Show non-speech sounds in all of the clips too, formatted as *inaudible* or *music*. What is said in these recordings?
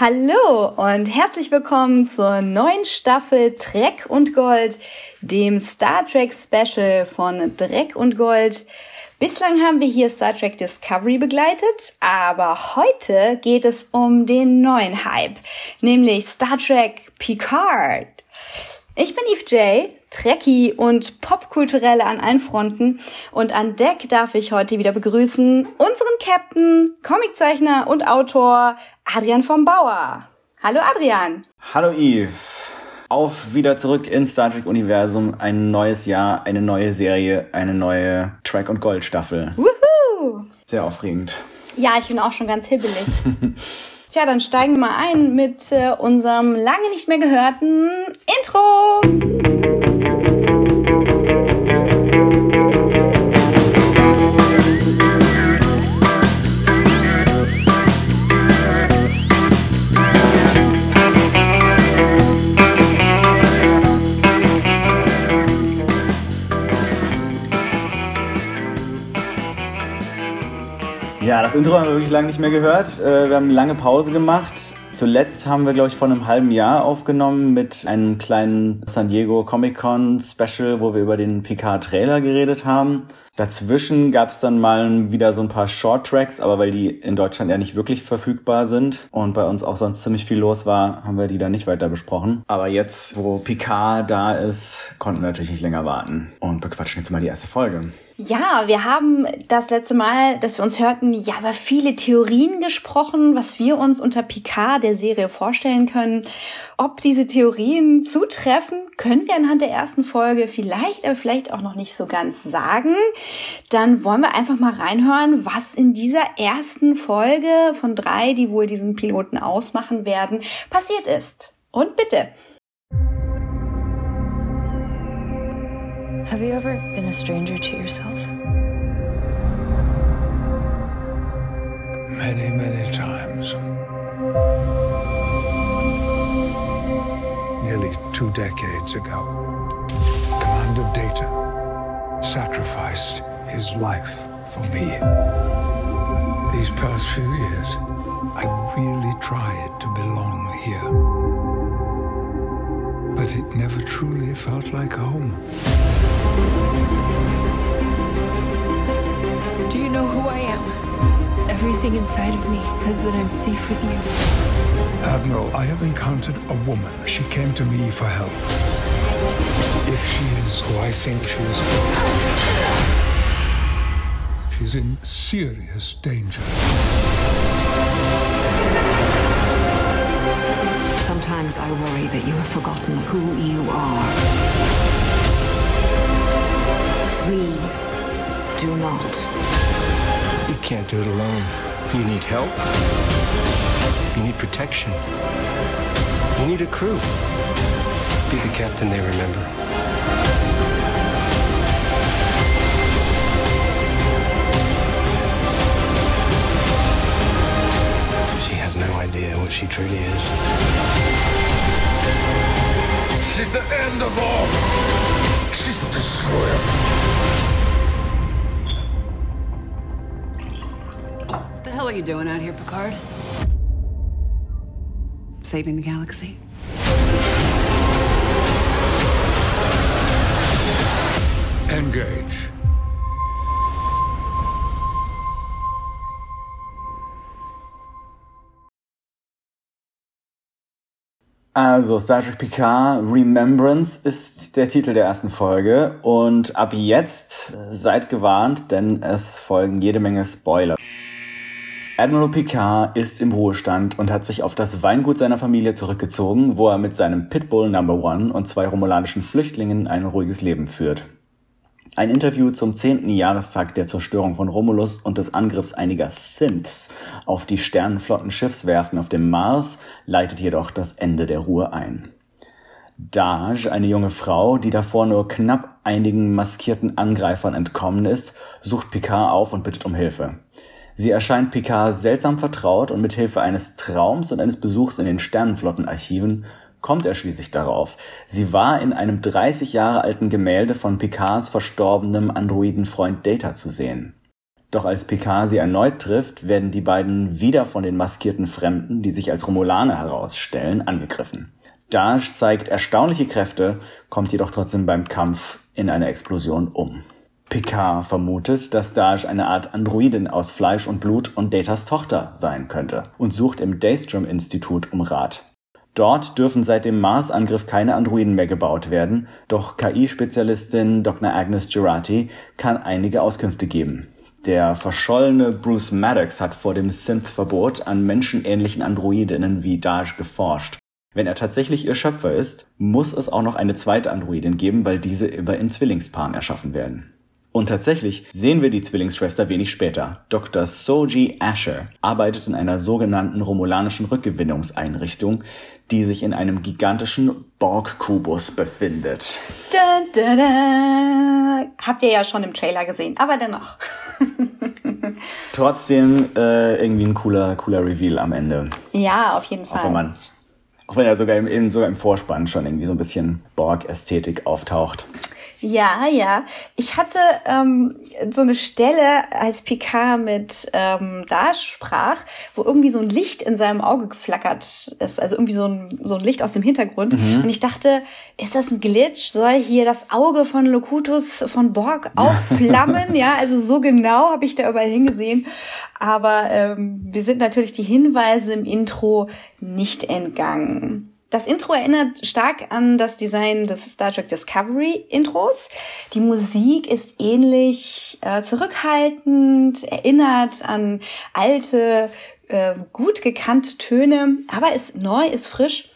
Hallo und herzlich willkommen zur neuen Staffel Dreck und Gold, dem Star Trek Special von Dreck und Gold. Bislang haben wir hier Star Trek Discovery begleitet, aber heute geht es um den neuen Hype, nämlich Star Trek Picard. Ich bin Eve J, Trekkie und Popkulturelle an allen Fronten und an Deck darf ich heute wieder begrüßen unseren Captain, Comiczeichner und Autor Adrian vom Bauer. Hallo Adrian. Hallo Eve. Auf wieder zurück ins Star Trek Universum. Ein neues Jahr, eine neue Serie, eine neue Track und Gold Staffel. Woohoo! Sehr aufregend. Ja, ich bin auch schon ganz hibbelig. *laughs* Tja, dann steigen wir mal ein mit äh, unserem lange nicht mehr gehörten Intro. Ja, das Intro haben wir wirklich lange nicht mehr gehört. Äh, wir haben eine lange Pause gemacht. Zuletzt haben wir, glaube ich, vor einem halben Jahr aufgenommen mit einem kleinen San Diego Comic Con Special, wo wir über den Picard Trailer geredet haben. Dazwischen gab es dann mal wieder so ein paar Short Tracks, aber weil die in Deutschland ja nicht wirklich verfügbar sind und bei uns auch sonst ziemlich viel los war, haben wir die dann nicht weiter besprochen. Aber jetzt, wo Picard da ist, konnten wir natürlich nicht länger warten und bequatschen jetzt mal die erste Folge. Ja, wir haben das letzte Mal, dass wir uns hörten, ja, über viele Theorien gesprochen, was wir uns unter Picard der Serie vorstellen können. Ob diese Theorien zutreffen, können wir anhand der ersten Folge vielleicht, aber vielleicht auch noch nicht so ganz sagen. Dann wollen wir einfach mal reinhören, was in dieser ersten Folge von drei, die wohl diesen Piloten ausmachen werden, passiert ist. Und bitte. Have you ever been a stranger to yourself? Many, many times. Nearly two decades ago, Commander Data sacrificed his life for me. These past few years, I really tried to belong here but it never truly felt like home. Do you know who I am? Everything inside of me says that I'm safe with you. Admiral, I have encountered a woman. She came to me for help. If she is who I think she is, she's in serious danger. Sometimes I worry that you have forgotten who you are. We do not. You can't do it alone. You need help. You need protection. You need a crew. Be the captain they remember. You doing out here, Picard? Saving the galaxy? Engage. Also, Star Trek Picard Remembrance ist der Titel der ersten Folge und ab jetzt seid gewarnt, denn es folgen jede Menge Spoiler. Admiral Picard ist im Ruhestand und hat sich auf das Weingut seiner Familie zurückgezogen, wo er mit seinem Pitbull Number One und zwei romulanischen Flüchtlingen ein ruhiges Leben führt. Ein Interview zum zehnten Jahrestag der Zerstörung von Romulus und des Angriffs einiger Synths auf die Sternenflotten-Schiffswerften auf dem Mars leitet jedoch das Ende der Ruhe ein. Daj, eine junge Frau, die davor nur knapp einigen maskierten Angreifern entkommen ist, sucht Picard auf und bittet um Hilfe. Sie erscheint Picard seltsam vertraut und mit Hilfe eines Traums und eines Besuchs in den Sternenflottenarchiven kommt er schließlich darauf. Sie war in einem 30 Jahre alten Gemälde von Picards verstorbenem Androidenfreund Data zu sehen. Doch als Picard sie erneut trifft, werden die beiden wieder von den maskierten Fremden, die sich als Romulaner herausstellen, angegriffen. Dash zeigt erstaunliche Kräfte, kommt jedoch trotzdem beim Kampf in einer Explosion um. Picard vermutet, dass Dash eine Art Androidin aus Fleisch und Blut und Datas Tochter sein könnte und sucht im Daystrom-Institut um Rat. Dort dürfen seit dem Mars-Angriff keine Androiden mehr gebaut werden, doch KI-Spezialistin Dr. Agnes Girardi kann einige Auskünfte geben. Der verschollene Bruce Maddox hat vor dem Synth-Verbot an menschenähnlichen Androidinnen wie Dash geforscht. Wenn er tatsächlich ihr Schöpfer ist, muss es auch noch eine zweite Androidin geben, weil diese immer in Zwillingspaaren erschaffen werden. Und tatsächlich sehen wir die Zwillingsschwester wenig später. Dr. Soji Asher arbeitet in einer sogenannten romulanischen Rückgewinnungseinrichtung, die sich in einem gigantischen Borg-Kubus befindet. Da, da, da. Habt ihr ja schon im Trailer gesehen, aber dennoch. *laughs* Trotzdem äh, irgendwie ein cooler, cooler Reveal am Ende. Ja, auf jeden Fall. Auch wenn man, auch wenn er sogar im, sogar im Vorspann schon irgendwie so ein bisschen Borg-Ästhetik auftaucht. Ja, ja. Ich hatte ähm, so eine Stelle, als Picard mit ähm, Dash sprach, wo irgendwie so ein Licht in seinem Auge geflackert ist. Also irgendwie so ein, so ein Licht aus dem Hintergrund. Mhm. Und ich dachte, ist das ein Glitch? Soll hier das Auge von Locutus von Borg aufflammen? *laughs* ja, also so genau habe ich da überall hingesehen. Aber ähm, wir sind natürlich die Hinweise im Intro nicht entgangen. Das Intro erinnert stark an das Design des Star Trek Discovery Intros. Die Musik ist ähnlich äh, zurückhaltend, erinnert an alte, äh, gut gekannte Töne, aber ist neu, ist frisch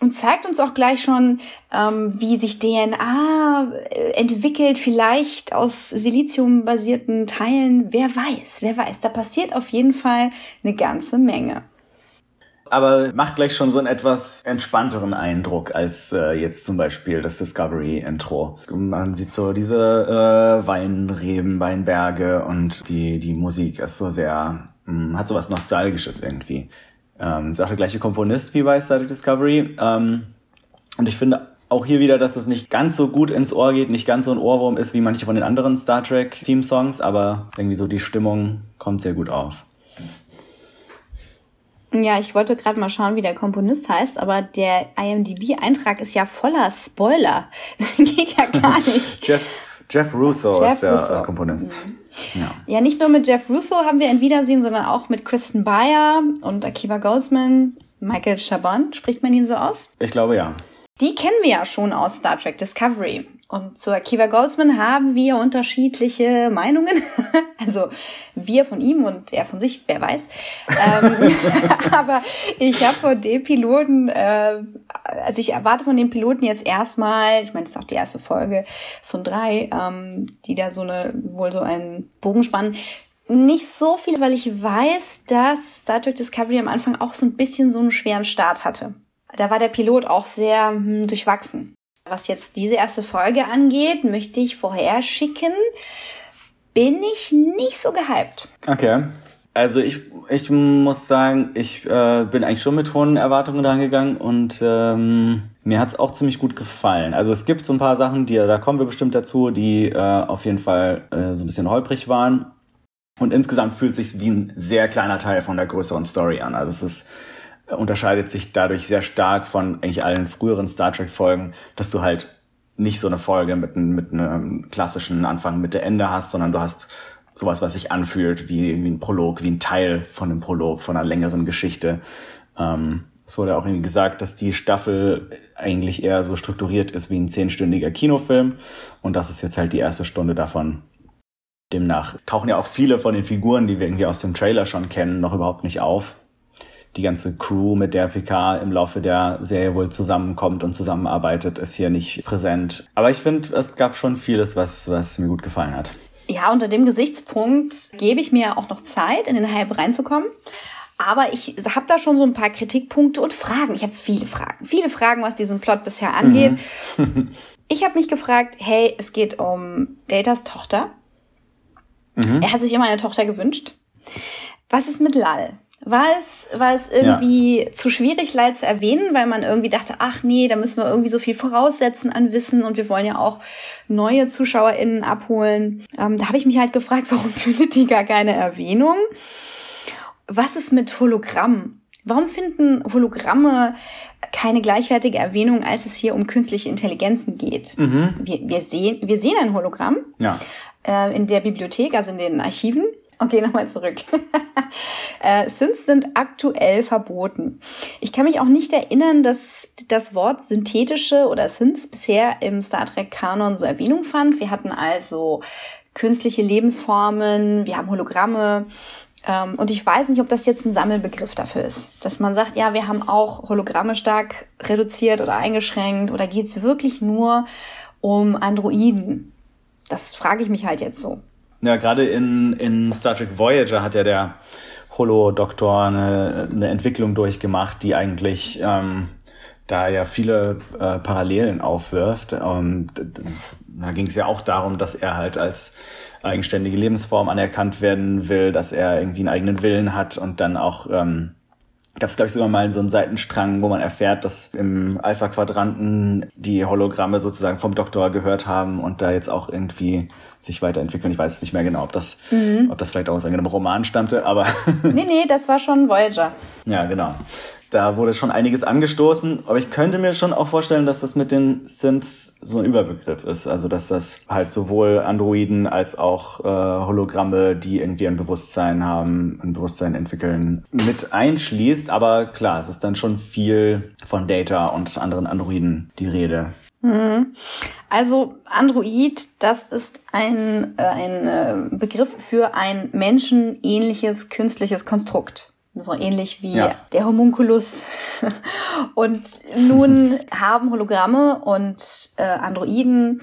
und zeigt uns auch gleich schon, ähm, wie sich DNA äh, entwickelt, vielleicht aus Silizium-basierten Teilen. Wer weiß, wer weiß. Da passiert auf jeden Fall eine ganze Menge aber macht gleich schon so einen etwas entspannteren Eindruck als äh, jetzt zum Beispiel das Discovery-Intro. Man sieht so diese äh, Weinreben, Weinberge und die, die Musik ist so sehr, mh, hm, hat so was Nostalgisches irgendwie. Ähm, ist auch der gleiche Komponist wie bei Star Discovery. Ähm, und ich finde auch hier wieder, dass es nicht ganz so gut ins Ohr geht, nicht ganz so ein Ohrwurm ist wie manche von den anderen Star Trek Theme-Songs, aber irgendwie so die Stimmung kommt sehr gut auf. Ja, ich wollte gerade mal schauen, wie der Komponist heißt, aber der IMDb-Eintrag ist ja voller Spoiler. *laughs* Geht ja gar *laughs* nicht. Jeff, Jeff Russo Jeff ist der Russo. Komponist. Mhm. Ja. ja, nicht nur mit Jeff Russo haben wir ein Wiedersehen, sondern auch mit Kristen Bayer und Akiva Goldsman. Michael Chabon, spricht man ihn so aus? Ich glaube ja. Die kennen wir ja schon aus Star Trek Discovery. Und zu Akiva Goldsman haben wir unterschiedliche Meinungen. *laughs* Also wir von ihm und er von sich, wer weiß. ähm, *laughs* aber ich habe von dem Piloten, äh, also ich erwarte von dem Piloten jetzt erstmal, ich meine, das ist auch die erste Folge von drei, ähm, die da so eine, wohl so einen Bogen spannen. Nicht so viel, weil ich weiß, dass Star Trek Discovery am Anfang auch so ein bisschen so einen schweren Start hatte. Da war der Pilot auch sehr hm, durchwachsen. Was jetzt diese erste Folge angeht, möchte ich vorher schicken, bin ich nicht so gehypt. Okay. Also ich, ich muss sagen, ich äh, bin eigentlich schon mit hohen Erwartungen rangegangen und ähm, mir hat's auch ziemlich gut gefallen. Also es gibt so ein paar Sachen, die da kommen wir bestimmt dazu, die äh, auf jeden Fall äh, so ein bisschen holprig waren. Und insgesamt fühlt sich wie ein sehr kleiner Teil von der größeren Story an. Also es ist unterscheidet sich dadurch sehr stark von eigentlich allen früheren Star Trek Folgen, dass du halt nicht so eine Folge mit, mit einem klassischen Anfang, Mitte, Ende hast, sondern du hast sowas, was sich anfühlt wie, wie ein Prolog, wie ein Teil von einem Prolog, von einer längeren Geschichte. Ähm, es wurde auch irgendwie gesagt, dass die Staffel eigentlich eher so strukturiert ist wie ein zehnstündiger Kinofilm. Und das ist jetzt halt die erste Stunde davon. Demnach tauchen ja auch viele von den Figuren, die wir irgendwie aus dem Trailer schon kennen, noch überhaupt nicht auf die ganze Crew, mit der PK im Laufe der Serie wohl zusammenkommt und zusammenarbeitet, ist hier nicht präsent. Aber ich finde, es gab schon vieles, was, was mir gut gefallen hat. Ja, unter dem Gesichtspunkt gebe ich mir auch noch Zeit, in den Hype reinzukommen. Aber ich habe da schon so ein paar Kritikpunkte und Fragen. Ich habe viele Fragen. Viele Fragen, was diesen Plot bisher angeht. Mhm. ich habe mich gefragt, hey, es geht um Datas Tochter. Mhm. Er hat sich immer eine Tochter gewünscht. Was ist mit Lal? War es, war es irgendwie ja. zu schwierig, Lyle zu erwähnen, weil man irgendwie dachte, ach nee, da müssen wir irgendwie so viel voraussetzen an Wissen und wir wollen ja auch neue ZuschauerInnen abholen. Ähm, da habe ich mich halt gefragt, *laughs* warum findet die gar keine Erwähnung? Was ist mit Hologramm? Warum finden Hologramme keine gleichwertige Erwähnung, als es hier um künstliche Intelligenzen geht? Mhm. Wir, wir, sehen, wir sehen ein Hologramm ja. äh, in der Bibliothek, also in den Archiven. Okay, nochmal zurück. *laughs* äh, Synths sind aktuell verboten. Ich kann mich auch nicht erinnern, dass das Wort synthetische oder Synths bisher im Star Trek-Kanon so Erwähnung fand. Wir hatten also künstliche Lebensformen, wir haben Hologramme. Ähm, und ich weiß nicht, ob das jetzt ein Sammelbegriff dafür ist. Dass man sagt, ja, wir haben auch Hologramme stark reduziert oder eingeschränkt. Oder geht es wirklich nur um Androiden? Das frage ich mich halt jetzt so. Ja, gerade in, in Star Trek Voyager hat ja der Holo-Doktor eine, eine Entwicklung durchgemacht, die eigentlich ähm, da ja viele äh, Parallelen aufwirft. Ähm, da ging es ja auch darum, dass er halt als eigenständige Lebensform anerkannt werden will, dass er irgendwie einen eigenen Willen hat und dann auch ähm, gab es, glaube ich, sogar mal so einen Seitenstrang, wo man erfährt, dass im Alpha-Quadranten die Hologramme sozusagen vom Doktor gehört haben und da jetzt auch irgendwie sich weiterentwickeln. Ich weiß nicht mehr genau, ob das, mhm. ob das vielleicht auch aus einem Roman stammte, aber. *laughs* nee, nee, das war schon Voyager. Ja, genau. Da wurde schon einiges angestoßen, aber ich könnte mir schon auch vorstellen, dass das mit den Synths so ein Überbegriff ist. Also dass das halt sowohl Androiden als auch äh, Hologramme, die irgendwie ein Bewusstsein haben, ein Bewusstsein entwickeln, mit einschließt. Aber klar, es ist dann schon viel von Data und anderen Androiden die Rede. Mhm. Also Android, das ist ein, äh, ein äh, Begriff für ein menschenähnliches künstliches Konstrukt. So ähnlich wie ja. der Homunculus. *laughs* Und nun *laughs* haben Hologramme und äh, Androiden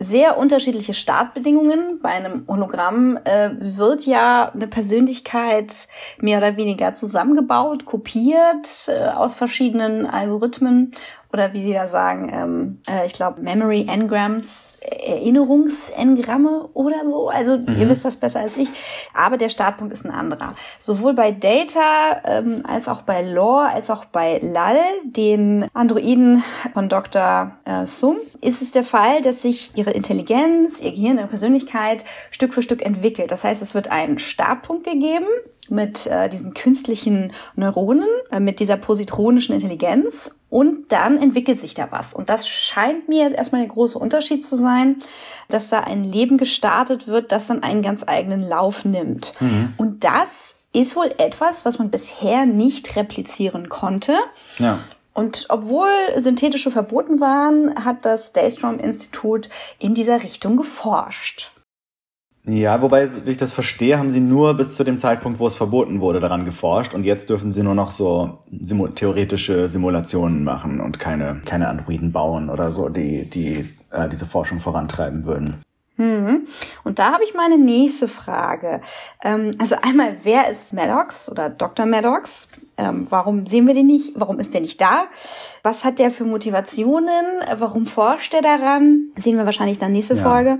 sehr unterschiedliche Startbedingungen. Bei einem Hologramm äh, wird ja eine Persönlichkeit mehr oder weniger zusammengebaut, kopiert äh, aus verschiedenen Algorithmen oder wie Sie da sagen, ähm, äh, ich glaube Memory Engrams, Erinnerungsengramme oder so. Also mhm. ihr wisst das besser als ich. Aber der Startpunkt ist ein anderer. Sowohl bei Data ähm, als auch bei Lore als auch bei Lal, den Androiden von Dr. Äh, Sum, ist es der Fall, dass sich ihre Intelligenz, ihr Gehirn, ihre Persönlichkeit Stück für Stück entwickelt. Das heißt, es wird einen Startpunkt gegeben mit äh, diesen künstlichen Neuronen, äh, mit dieser positronischen Intelligenz und dann entwickelt sich da was. Und das scheint mir jetzt erstmal der große Unterschied zu sein, dass da ein Leben gestartet wird, das dann einen ganz eigenen Lauf nimmt. Mhm. Und das ist wohl etwas, was man bisher nicht replizieren konnte. Ja. Und obwohl synthetische verboten waren, hat das Daystrom Institut in dieser Richtung geforscht. Ja, wobei, wie ich das verstehe, haben sie nur bis zu dem Zeitpunkt, wo es verboten wurde, daran geforscht und jetzt dürfen sie nur noch so simu theoretische Simulationen machen und keine, keine Androiden bauen oder so, die, die äh, diese Forschung vorantreiben würden. Mhm. Und da habe ich meine nächste Frage. Ähm, also einmal, wer ist Maddox oder Dr. Maddox? Ähm, warum sehen wir den nicht? Warum ist der nicht da? Was hat der für Motivationen? Warum forscht er daran? Sehen wir wahrscheinlich dann nächste ja. Folge.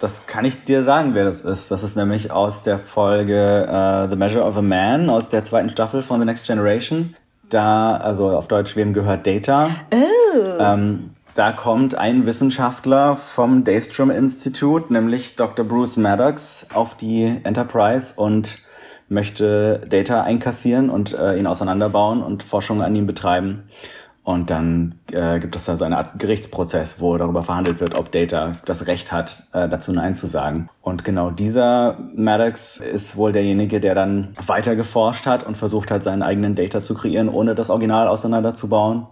Das kann ich dir sagen, wer das ist. Das ist nämlich aus der Folge uh, The Measure of a Man aus der zweiten Staffel von The Next Generation. Da, also auf Deutsch, wem gehört Data? Oh. Ähm, da kommt ein Wissenschaftler vom Daystrom Institute, nämlich Dr. Bruce Maddox, auf die Enterprise und möchte Data einkassieren und äh, ihn auseinanderbauen und Forschung an ihm betreiben. Und dann äh, gibt es da so eine Art Gerichtsprozess, wo darüber verhandelt wird, ob Data das Recht hat, äh, dazu Nein zu sagen. Und genau dieser Maddox ist wohl derjenige, der dann weiter geforscht hat und versucht hat, seinen eigenen Data zu kreieren, ohne das Original auseinanderzubauen.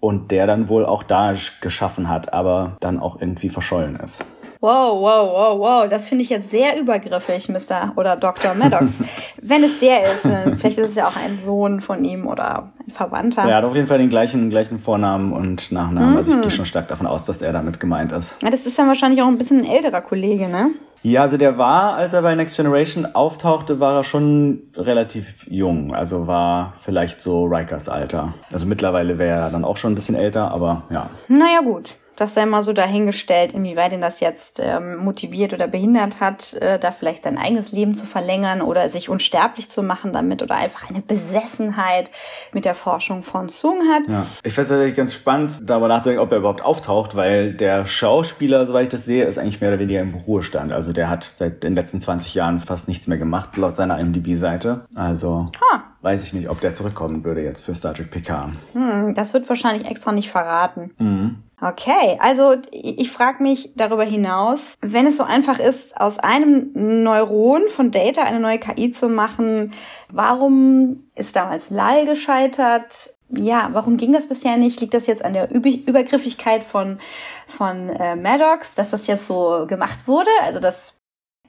Und der dann wohl auch Daesh geschaffen hat, aber dann auch irgendwie verschollen ist. Wow, wow, wow, wow. Das finde ich jetzt sehr übergriffig, Mr. oder Dr. Maddox. *laughs* Wenn es der ist, äh, vielleicht ist es ja auch ein Sohn von ihm oder ein Verwandter. Er hat auf jeden Fall den gleichen, gleichen Vornamen und Nachnamen. Mhm. Also ich mhm. gehe schon stark davon aus, dass er damit gemeint ist. Ja, das ist dann wahrscheinlich auch ein bisschen ein älterer Kollege, ne? Ja, also der war, als er bei Next Generation auftauchte, war er schon relativ jung. Also war vielleicht so Rikers Alter. Also mittlerweile wäre er dann auch schon ein bisschen älter, aber ja. Naja, gut. Das sei mal so dahingestellt, inwieweit ihn das jetzt ähm, motiviert oder behindert hat, äh, da vielleicht sein eigenes Leben zu verlängern oder sich unsterblich zu machen damit oder einfach eine Besessenheit mit der Forschung von Sung hat. Ja. Ich fände es tatsächlich ganz spannend, darüber nachzudenken, ob er überhaupt auftaucht, weil der Schauspieler, soweit ich das sehe, ist eigentlich mehr oder weniger im Ruhestand. Also der hat seit den letzten 20 Jahren fast nichts mehr gemacht, laut seiner IMDb-Seite. Also Ha. weiß ich nicht, ob der zurückkommen würde jetzt für Star Trek PK. Hm, das wird wahrscheinlich extra nicht verraten. Okay, also ich, frage mich darüber hinaus, wenn es so einfach ist, aus einem Neuron von Data eine neue KI zu machen, warum ist damals Lal gescheitert? Ja, warum ging das bisher nicht? Liegt das jetzt an der Üb Übergriffigkeit von, von äh, Maddox, dass das jetzt so gemacht wurde? Also das,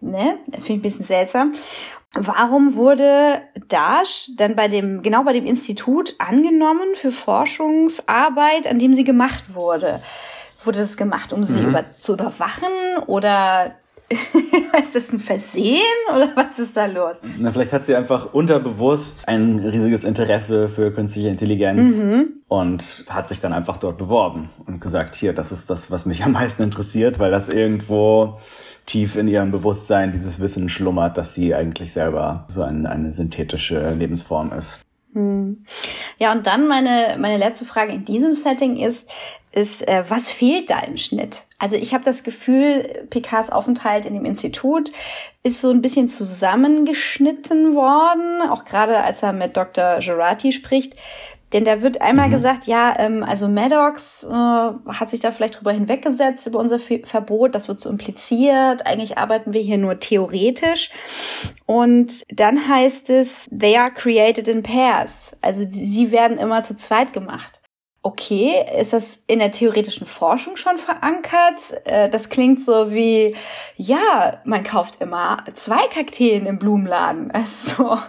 ne, finde ich ein bisschen seltsam. Warum wurde Dash dann bei dem, genau bei dem Institut angenommen für Forschungsarbeit, an dem sie gemacht wurde? Wurde das gemacht, um sie über, zu überwachen oder *laughs* ist das ein Versehen oder was ist da los? Na, vielleicht hat sie einfach unterbewusst ein riesiges Interesse für künstliche Intelligenz und hat sich dann einfach dort beworben und gesagt, hier, das ist das, was mich am meisten interessiert, weil das irgendwo tief in ihrem Bewusstsein dieses Wissen schlummert, dass sie eigentlich selber so ein, eine synthetische Lebensform ist. Ja, und dann meine, meine letzte Frage in diesem Setting ist, ist, äh, was fehlt da im Schnitt? Also ich habe das Gefühl, Picards Aufenthalt in dem Institut ist so ein bisschen zusammengeschnitten worden, auch gerade als er mit Dr. Gerati spricht. Denn da wird einmal gesagt, ja, ähm, also Maddox äh, hat sich da vielleicht drüber hinweggesetzt über unser Verbot, das wird so impliziert. Eigentlich arbeiten wir hier nur theoretisch. Und dann heißt es, they are created in pairs. Also sie werden immer zu zweit gemacht. Okay, ist das in der theoretischen Forschung schon verankert? Äh, Das klingt so wie, ja, man kauft immer zwei Kakteen im Blumenladen. *laughs* Also,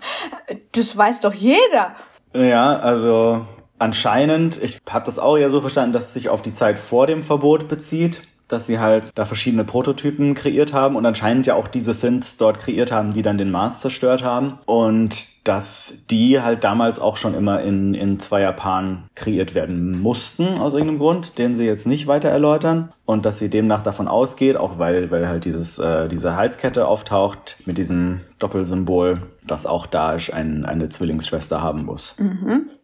das weiß doch jeder. Ja, also anscheinend, ich habe das auch eher so verstanden, dass es sich auf die Zeit vor dem Verbot bezieht, dass sie halt da verschiedene Prototypen kreiert haben und anscheinend ja auch diese Synths dort kreiert haben, die dann den Mars zerstört haben und dass die halt damals auch schon immer in, in Zweierpaaren kreiert werden mussten aus irgendeinem Grund, den sie jetzt nicht weiter erläutern und dass sie demnach davon ausgeht, auch weil, weil halt dieses, äh, diese Halskette auftaucht mit diesem Doppelsymbol, dass auch Daesh ein, eine Zwillingsschwester haben muss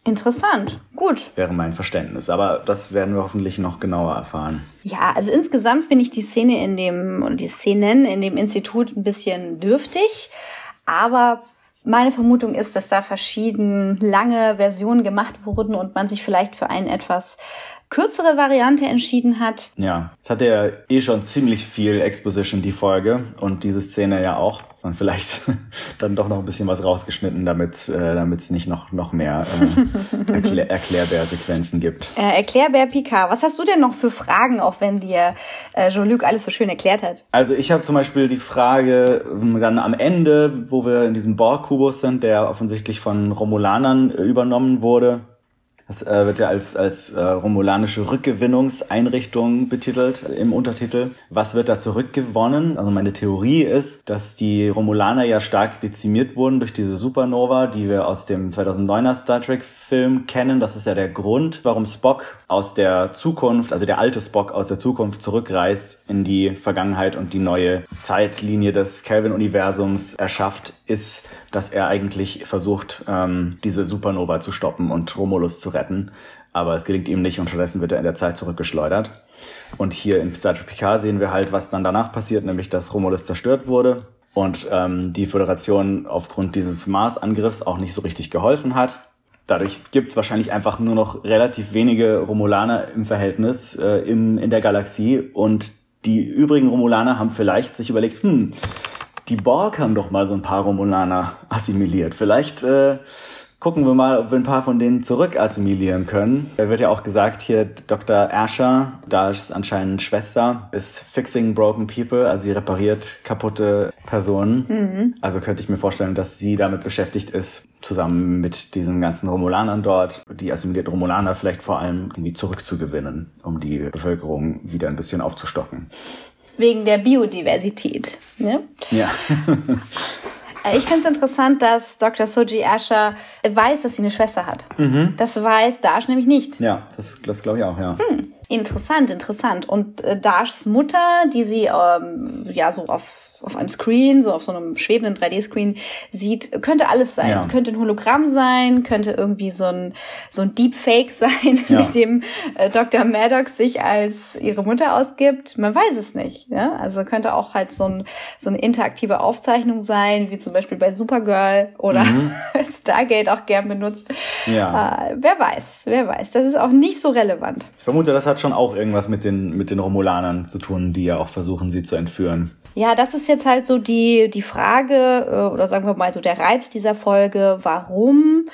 Interessant. Gut. wäre mein Verständnis. Aber das werden wir hoffentlich noch genauer erfahren. Ja, also insgesamt finde ich die Szene in dem, und die Szenen in dem Institut ein bisschen dürftig. Aber meine Vermutung ist, dass da verschieden lange Versionen gemacht wurden und man sich vielleicht für eine etwas kürzere Variante entschieden hat. Ja, es hatte ja eh schon ziemlich viel Exposition, die Folge. Und diese Szene ja auch. Und vielleicht *laughs* dann doch noch ein bisschen was rausgeschnitten, damit äh, damit es nicht noch, noch mehr äh, Erklär *laughs* Erklärbär-Sequenzen gibt. Äh, Erklärbär Picard, was hast du denn noch für Fragen, auch wenn dir äh, Jean-Luc alles so schön erklärt hat? Also ich habe zum Beispiel die Frage ähm, dann am Ende, wo wir in diesem Borg-Kubus sind, der offensichtlich von Romulanern äh, übernommen wurde. Das äh, wird ja als, als äh, romulanische Rückgewinnungseinrichtung betitelt im Untertitel. Was wird da zurückgewonnen? Also meine Theorie ist, dass die Romulaner ja stark dezimiert wurden durch diese Supernova, die wir aus dem 2009er Star Trek Film kennen. Das ist ja der Grund, warum Spock aus der Zukunft, also der alte Spock aus der Zukunft zurückreist in die Vergangenheit und die neue Zeitlinie des Kelvin-Universums erschafft, ist, dass er eigentlich versucht, ähm, diese Supernova zu stoppen und Romulus zu retten. Aber es gelingt ihm nicht und stattdessen wird er in der Zeit zurückgeschleudert. Und hier in Trek Picard sehen wir halt, was dann danach passiert, nämlich dass Romulus zerstört wurde und ähm, die Föderation aufgrund dieses Mars-Angriffs auch nicht so richtig geholfen hat. Dadurch gibt's wahrscheinlich einfach nur noch relativ wenige Romulaner im Verhältnis äh, im, in der Galaxie und die übrigen Romulaner haben vielleicht sich überlegt, hm, die Borg haben doch mal so ein paar Romulaner assimiliert. Vielleicht äh, gucken wir mal, ob wir ein paar von denen zurück assimilieren können. Da wird ja auch gesagt, hier Dr. Asher, da ist anscheinend Schwester, ist fixing broken people, also sie repariert kaputte Personen. Also könnte ich mir vorstellen, dass sie damit beschäftigt ist, zusammen mit diesen ganzen Romulanern dort, die assimilierten Romulaner vielleicht vor allem irgendwie zurückzugewinnen, um die Bevölkerung wieder ein bisschen aufzustocken. Wegen der Biodiversität. Ne? Ja. *laughs* Äh, Ich finde es interessant, dass Dr. Soji Asher weiß, dass sie eine Schwester hat. Das weiß Dash nämlich nicht. Ja, das, das glaube ich auch, ja. Interessant, interessant. Und äh, Dashs Mutter, die sie ähm, ja so auf auf einem Screen, so auf so einem schwebenden 3D-Screen sieht, könnte alles sein. Ja. Könnte ein Hologramm sein, könnte irgendwie so ein, so ein Deepfake *laughs* sein, ja. mit dem äh, Dr. Maddox sich als ihre Mutter ausgibt. Man weiß es nicht. Ja? Also könnte auch halt so, ein, so eine interaktive Aufzeichnung sein, wie zum Beispiel bei Supergirl oder mhm. *laughs* Stargate auch gern benutzt. Ja. Äh, wer weiß, wer weiß. Das ist auch nicht so relevant. Ich vermute, das hat schon auch irgendwas mit den, mit den Romulanern zu tun, die ja auch versuchen, sie zu entführen. Ja, das ist jetzt halt so die, die Frage, äh, oder sagen wir mal so der Reiz dieser Folge, warum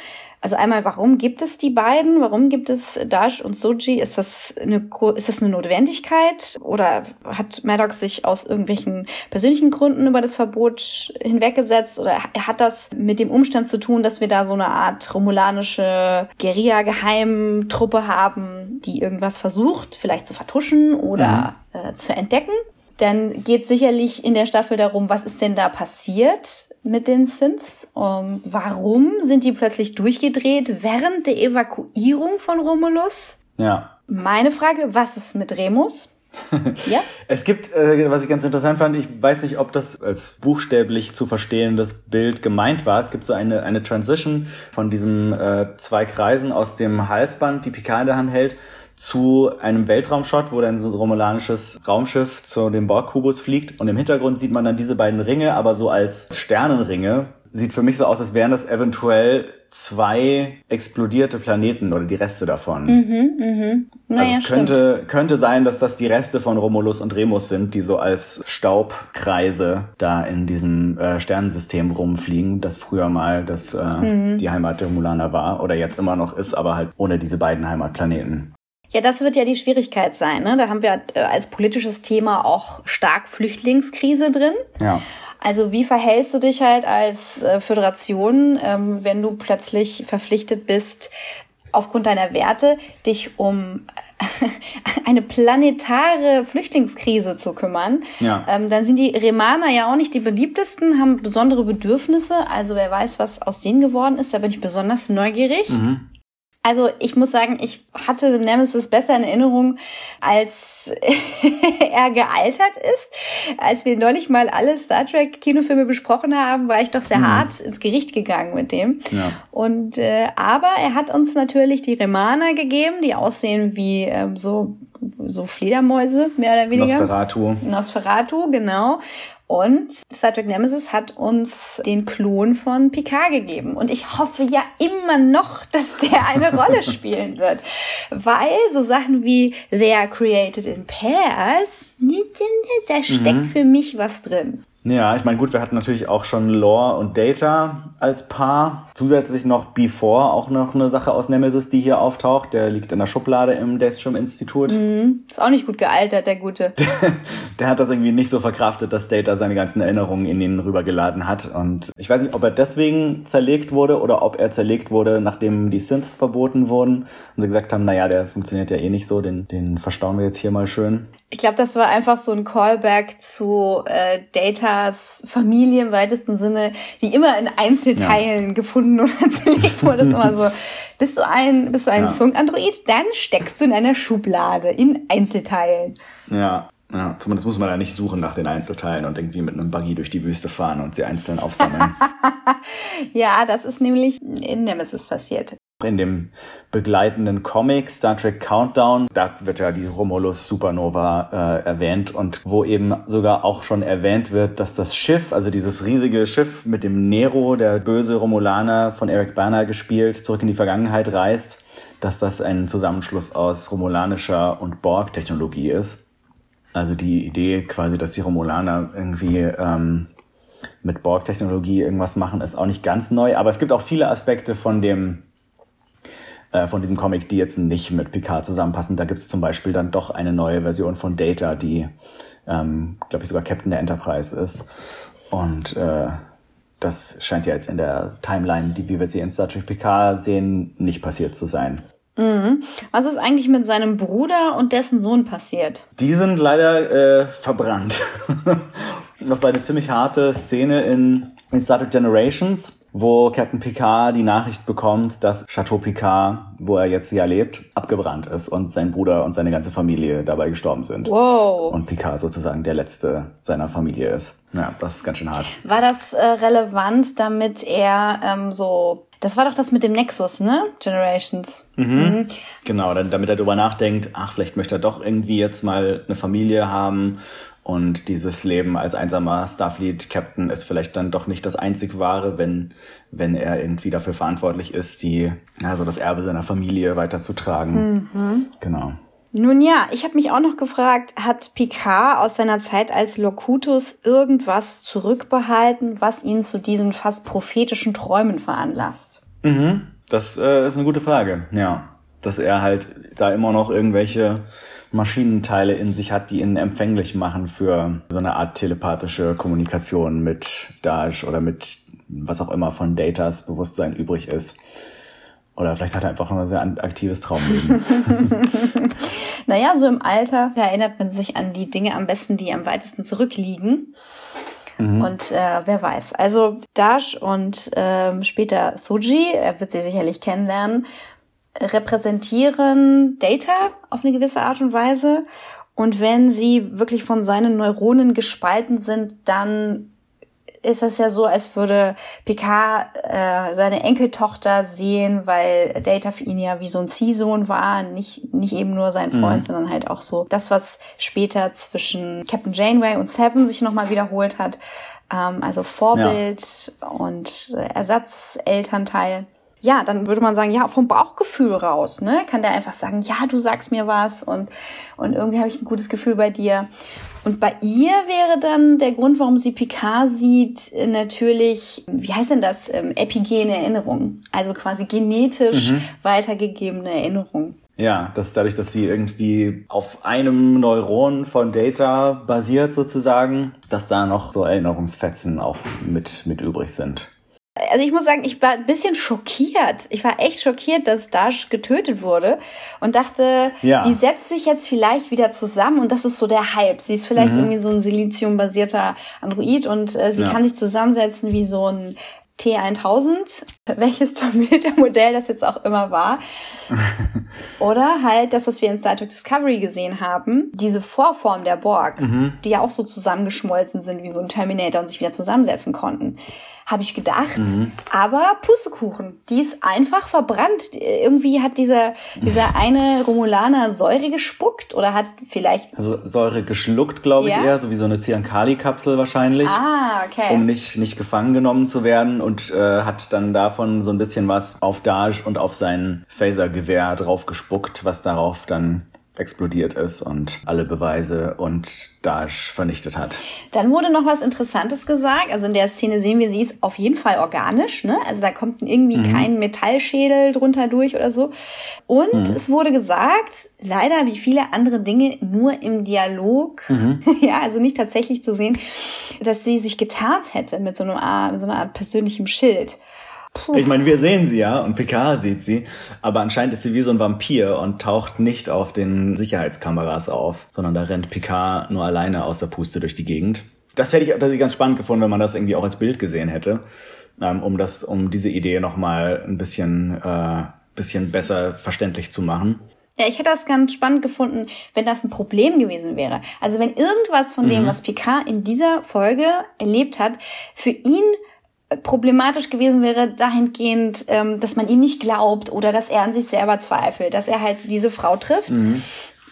also einmal, warum gibt es die beiden? Warum gibt es Dash und Soji? Ist das eine, ist das eine Notwendigkeit? Oder hat Maddox sich aus irgendwelchen persönlichen Gründen über das Verbot hinweggesetzt? Oder hat das mit dem Umstand zu tun, dass wir da so eine Art romulanische Guerilla-Geheimtruppe haben, die irgendwas versucht, vielleicht zu vertuschen oder mhm. äh, zu entdecken? Dann geht es sicherlich in der Staffel darum, was ist denn da passiert mit den Sims? Um, warum sind die plötzlich durchgedreht während der Evakuierung von Romulus? Ja. Meine Frage, was ist mit Remus? *laughs* ja? Es gibt, äh, was ich ganz interessant fand, ich weiß nicht, ob das als buchstäblich zu verstehendes Bild gemeint war. Es gibt so eine, eine Transition von diesen äh, zwei Kreisen aus dem Halsband, die Picard in der Hand hält, zu einem Weltraumshot, wo dann so ein romulanisches Raumschiff zu dem Borg-Kubus fliegt und im Hintergrund sieht man dann diese beiden Ringe, aber so als Sternenringe. Sieht für mich so aus, als wären das eventuell zwei explodierte Planeten oder die Reste davon. Mhm, mhm. Naja, also es könnte, stimmt. könnte sein, dass das die Reste von Romulus und Remus sind, die so als Staubkreise da in diesem äh, Sternensystem rumfliegen, das früher mal das, äh, mhm. die Heimat der Romulaner war oder jetzt immer noch ist, aber halt ohne diese beiden Heimatplaneten. Ja, das wird ja die Schwierigkeit sein. Ne? Da haben wir äh, als politisches Thema auch stark Flüchtlingskrise drin. Ja. Also wie verhältst du dich halt als äh, Föderation, ähm, wenn du plötzlich verpflichtet bist, aufgrund deiner Werte, dich um *laughs* eine planetare Flüchtlingskrise zu kümmern, ja. ähm, dann sind die Remaner ja auch nicht die beliebtesten, haben besondere Bedürfnisse. Also wer weiß, was aus denen geworden ist, da bin ich besonders neugierig. Mhm. Also ich muss sagen, ich hatte Nemesis besser in Erinnerung, als *laughs* er gealtert ist. Als wir neulich mal alle Star Trek Kinofilme besprochen haben, war ich doch sehr hm. hart ins Gericht gegangen mit dem. Ja. Und äh, aber er hat uns natürlich die Remaner gegeben, die aussehen wie ähm, so so Fledermäuse mehr oder weniger. Nosferatu. Nosferatu, genau. Und Star Trek Nemesis hat uns den Klon von Picard gegeben. Und ich hoffe ja immer noch, *laughs* dass der eine Rolle spielen wird. Weil so Sachen wie They are created in pairs, da steckt mhm. für mich was drin. Ja, ich meine, gut, wir hatten natürlich auch schon Lore und Data als Paar. Zusätzlich noch Before, auch noch eine Sache aus Nemesis, die hier auftaucht. Der liegt in der Schublade im Daystrom-Institut. Mhm. Ist auch nicht gut gealtert, der Gute. *laughs* der hat das irgendwie nicht so verkraftet, dass Data seine ganzen Erinnerungen in ihn rübergeladen hat. Und ich weiß nicht, ob er deswegen zerlegt wurde oder ob er zerlegt wurde, nachdem die Synths verboten wurden. Und sie gesagt haben, naja, der funktioniert ja eh nicht so, den, den verstauen wir jetzt hier mal schön. Ich glaube, das war einfach so ein Callback zu äh, Datas Familie im weitesten Sinne, die immer in Einzelteilen ja. gefunden oder *laughs* zerlegt wurde. Das immer so, bist du ein, bist du ein ja. Song-Android, dann steckst du in einer Schublade in Einzelteilen. Ja. Ja, zumindest muss man da nicht suchen nach den Einzelteilen und irgendwie mit einem Buggy durch die Wüste fahren und sie einzeln aufsammeln. *laughs* ja, das ist nämlich in Nemesis passiert. In dem begleitenden Comic Star Trek Countdown, da wird ja die Romulus Supernova äh, erwähnt und wo eben sogar auch schon erwähnt wird, dass das Schiff, also dieses riesige Schiff mit dem Nero, der böse Romulaner von Eric Banner gespielt, zurück in die Vergangenheit reist, dass das ein Zusammenschluss aus romulanischer und Borg-Technologie ist. Also die Idee quasi, dass die Romulaner irgendwie ähm, mit Borg-Technologie irgendwas machen, ist auch nicht ganz neu, aber es gibt auch viele Aspekte von dem äh, von diesem Comic, die jetzt nicht mit Picard zusammenpassen. Da gibt es zum Beispiel dann doch eine neue Version von Data, die, ähm, glaube ich, sogar Captain der Enterprise ist. Und äh, das scheint ja jetzt in der Timeline, die wie wir sie in Star Trek Picard sehen, nicht passiert zu sein. Mhm. Was ist eigentlich mit seinem Bruder und dessen Sohn passiert? Die sind leider äh, verbrannt. *laughs* das war eine ziemlich harte Szene in, in Star Trek Generations wo Captain Picard die Nachricht bekommt, dass Chateau Picard, wo er jetzt ja lebt, abgebrannt ist und sein Bruder und seine ganze Familie dabei gestorben sind. Wow. Und Picard sozusagen der letzte seiner Familie ist. Ja, das ist ganz schön hart. War das äh, relevant, damit er ähm, so. Das war doch das mit dem Nexus, ne? Generations. Mhm. Genau, dann, damit er darüber nachdenkt, ach, vielleicht möchte er doch irgendwie jetzt mal eine Familie haben und dieses Leben als einsamer Starfleet-Captain ist vielleicht dann doch nicht das einzig wahre, wenn, wenn er irgendwie dafür verantwortlich ist, die, also das Erbe seiner Familie weiterzutragen. Mhm. Genau. Nun ja, ich habe mich auch noch gefragt, hat Picard aus seiner Zeit als Locutus irgendwas zurückbehalten, was ihn zu diesen fast prophetischen Träumen veranlasst? Mhm. Das äh, ist eine gute Frage, ja. Dass er halt da immer noch irgendwelche Maschinenteile in sich hat, die ihn empfänglich machen für so eine Art telepathische Kommunikation mit Dash oder mit was auch immer von Datas Bewusstsein übrig ist. Oder vielleicht hat er einfach nur ein sehr aktives Traumleben. *laughs* naja, so im Alter erinnert man sich an die Dinge am besten, die am weitesten zurückliegen. Mhm. Und äh, wer weiß. Also Dash und ähm, später Soji, er wird sie sicherlich kennenlernen, repräsentieren Data auf eine gewisse Art und Weise. Und wenn sie wirklich von seinen Neuronen gespalten sind, dann ist das ja so, als würde Picard äh, seine Enkeltochter sehen, weil Data für ihn ja wie so ein Ziehsohn war, nicht, nicht eben nur sein Freund, mhm. sondern halt auch so das, was später zwischen Captain Janeway und Seven sich nochmal wiederholt hat. Ähm, also Vorbild ja. und Ersatzelternteil ja, dann würde man sagen, ja, vom Bauchgefühl raus, ne? Kann der einfach sagen, ja, du sagst mir was und, und irgendwie habe ich ein gutes Gefühl bei dir. Und bei ihr wäre dann der Grund, warum sie Picard sieht, natürlich, wie heißt denn das, ähm, epigene Erinnerung. Also quasi genetisch mhm. weitergegebene Erinnerung. Ja, das dadurch, dass sie irgendwie auf einem Neuron von Data basiert sozusagen, dass da noch so Erinnerungsfetzen auch mit, mit übrig sind also ich muss sagen, ich war ein bisschen schockiert. Ich war echt schockiert, dass Dash getötet wurde und dachte, ja. die setzt sich jetzt vielleicht wieder zusammen und das ist so der Hype. Sie ist vielleicht mhm. irgendwie so ein Silizium-basierter Android und äh, sie ja. kann sich zusammensetzen wie so ein T1000, welches *laughs* Torpedo-Modell das jetzt auch immer war. *laughs* Oder halt das, was wir in Star Trek Discovery gesehen haben, diese Vorform der Borg, mhm. die ja auch so zusammengeschmolzen sind wie so ein Terminator und sich wieder zusammensetzen konnten habe ich gedacht. Mhm. Aber Pustekuchen, die ist einfach verbrannt. Irgendwie hat dieser, dieser *laughs* eine Romulaner Säure gespuckt oder hat vielleicht... Also Säure geschluckt, glaube ich ja? eher, so wie so eine Cyankali-Kapsel wahrscheinlich. Ah, okay. Um nicht, nicht gefangen genommen zu werden und äh, hat dann davon so ein bisschen was auf Daj und auf sein Phasergewehr drauf gespuckt, was darauf dann explodiert ist und alle Beweise und Daesh vernichtet hat. Dann wurde noch was Interessantes gesagt. Also in der Szene sehen wir, sie ist auf jeden Fall organisch. Ne? Also da kommt irgendwie mhm. kein Metallschädel drunter durch oder so. Und mhm. es wurde gesagt, leider wie viele andere Dinge nur im Dialog, mhm. *laughs* ja, also nicht tatsächlich zu sehen, dass sie sich getarnt hätte mit so, einer, mit so einer Art persönlichem Schild. Ich meine, wir sehen sie ja und Picard sieht sie, aber anscheinend ist sie wie so ein Vampir und taucht nicht auf den Sicherheitskameras auf, sondern da rennt Picard nur alleine aus der Puste durch die Gegend. Das hätte ich tatsächlich ganz spannend gefunden, wenn man das irgendwie auch als Bild gesehen hätte, ähm, um das, um diese Idee nochmal ein bisschen, äh, bisschen besser verständlich zu machen. Ja, ich hätte das ganz spannend gefunden, wenn das ein Problem gewesen wäre. Also wenn irgendwas von dem, mhm. was Picard in dieser Folge erlebt hat, für ihn problematisch gewesen wäre dahingehend, ähm, dass man ihm nicht glaubt oder dass er an sich selber zweifelt, dass er halt diese Frau trifft. Mhm.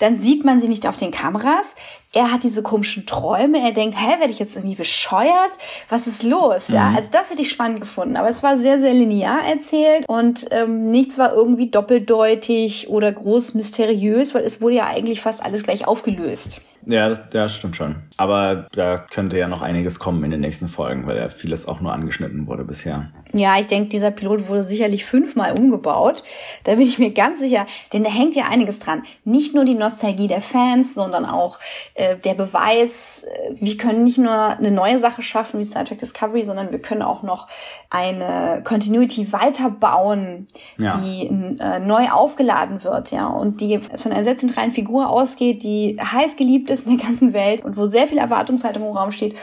Dann sieht man sie nicht auf den Kameras. Er hat diese komischen Träume. Er denkt, hä, werde ich jetzt irgendwie bescheuert? Was ist los? Mhm. Ja, also das hätte ich spannend gefunden. Aber es war sehr, sehr linear erzählt und ähm, nichts war irgendwie doppeldeutig oder groß mysteriös, weil es wurde ja eigentlich fast alles gleich aufgelöst. Ja, das stimmt schon. Aber da könnte ja noch einiges kommen in den nächsten Folgen, weil ja vieles auch nur angeschnitten wurde bisher. Ja, ich denke, dieser Pilot wurde sicherlich fünfmal umgebaut. Da bin ich mir ganz sicher, denn da hängt ja einiges dran. Nicht nur die Nostalgie der Fans, sondern auch äh, der Beweis, äh, wir können nicht nur eine neue Sache schaffen wie Star Trek Discovery, sondern wir können auch noch eine Continuity weiterbauen, ja. die äh, neu aufgeladen wird, ja, und die von einer sehr zentralen Figur ausgeht, die heiß geliebt ist in der ganzen Welt und wo sehr viel Erwartungshaltung im Raum steht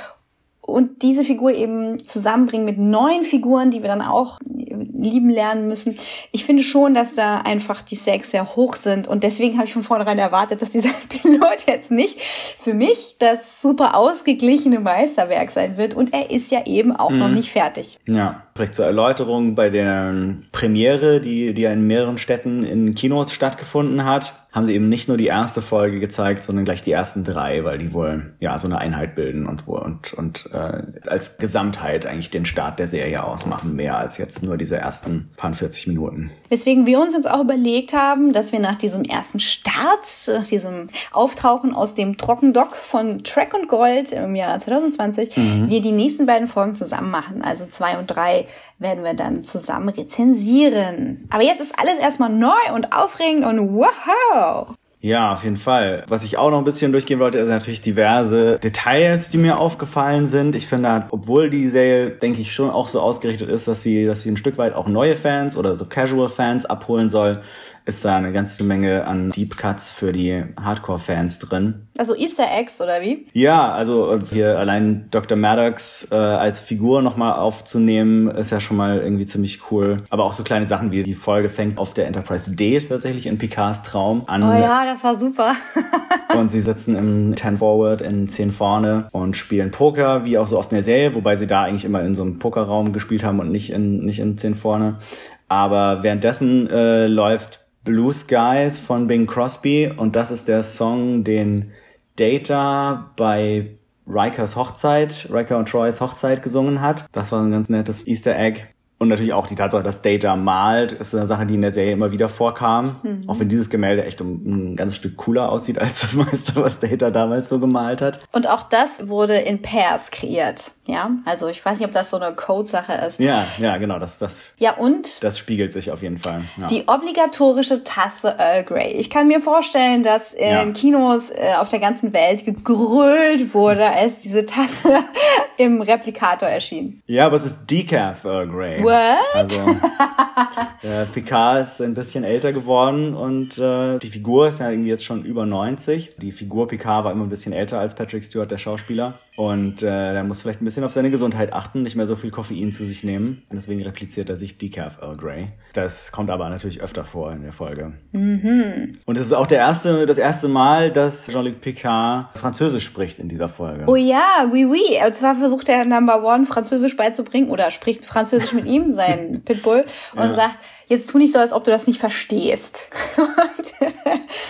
und diese Figur eben zusammenbringen mit neuen Figuren, die wir dann auch lieben lernen müssen. Ich finde schon, dass da einfach die Stakes sehr hoch sind und deswegen habe ich von vornherein erwartet, dass dieser *laughs* Pilot jetzt nicht für mich das super ausgeglichene Meisterwerk sein wird und er ist ja eben auch mhm. noch nicht fertig. Ja, vielleicht zur Erläuterung bei der Premiere, die, die ja in mehreren Städten in Kinos stattgefunden hat haben sie eben nicht nur die erste Folge gezeigt, sondern gleich die ersten drei, weil die wohl ja so eine Einheit bilden und und und äh, als Gesamtheit eigentlich den Start der Serie ausmachen, mehr als jetzt nur diese ersten paar 40 Minuten. Weswegen wir uns jetzt auch überlegt haben, dass wir nach diesem ersten Start, nach diesem Auftauchen aus dem Trockendock von Track und Gold im Jahr 2020, mhm. wir die nächsten beiden Folgen zusammen machen, also zwei und drei werden wir dann zusammen rezensieren. Aber jetzt ist alles erstmal neu und aufregend und wow! Ja, auf jeden Fall. Was ich auch noch ein bisschen durchgehen wollte, ist natürlich diverse Details, die mir aufgefallen sind. Ich finde, obwohl die Serie, denke ich, schon auch so ausgerichtet ist, dass sie, dass sie ein Stück weit auch neue Fans oder so Casual Fans abholen soll, ist da eine ganze Menge an Deep Cuts für die Hardcore-Fans drin. Also Easter Eggs oder wie? Ja, also hier allein Dr. Maddox äh, als Figur nochmal aufzunehmen, ist ja schon mal irgendwie ziemlich cool. Aber auch so kleine Sachen wie die Folge fängt auf der Enterprise D tatsächlich in Picards Traum an. Oh ja, das war super. *laughs* und sie sitzen im 10 Forward in 10 vorne und spielen Poker, wie auch so oft in der Serie, wobei sie da eigentlich immer in so einem Pokerraum gespielt haben und nicht in, nicht in 10 vorne. Aber währenddessen äh, läuft Blue Skies von Bing Crosby und das ist der Song, den Data bei Rikers Hochzeit, Riker und Troys Hochzeit gesungen hat. Das war ein ganz nettes Easter Egg. Und natürlich auch die Tatsache, dass Data malt, ist eine Sache, die in der Serie immer wieder vorkam. Mhm. Auch wenn dieses Gemälde echt um ein ganzes Stück cooler aussieht als das meiste, was Data damals so gemalt hat. Und auch das wurde in Pairs kreiert. Ja, also ich weiß nicht, ob das so eine Code-Sache ist. Ja, ja, genau, das, das. Ja, und? Das spiegelt sich auf jeden Fall. Ja. Die obligatorische Tasse Earl Grey. Ich kann mir vorstellen, dass in ja. Kinos äh, auf der ganzen Welt gegrölt wurde, als diese Tasse *laughs* im Replikator erschien. Ja, aber es ist Decaf Earl Grey. What? Also, *laughs* äh, Picard ist ein bisschen älter geworden und äh, die Figur ist ja irgendwie jetzt schon über 90. Die Figur Picard war immer ein bisschen älter als Patrick Stewart, der Schauspieler. Und äh, der muss vielleicht ein bisschen auf seine Gesundheit achten, nicht mehr so viel Koffein zu sich nehmen. Und deswegen repliziert er sich Decaf Earl Grey. Das kommt aber natürlich öfter vor in der Folge. Mhm. Und es ist auch der erste, das erste Mal, dass Jean-Luc Picard Französisch spricht in dieser Folge. Oh ja, oui, oui. Und zwar versucht er Number One Französisch beizubringen oder spricht Französisch mit ihm, sein *laughs* Pitbull, und ja. sagt, jetzt tu nicht so, als ob du das nicht verstehst. *laughs*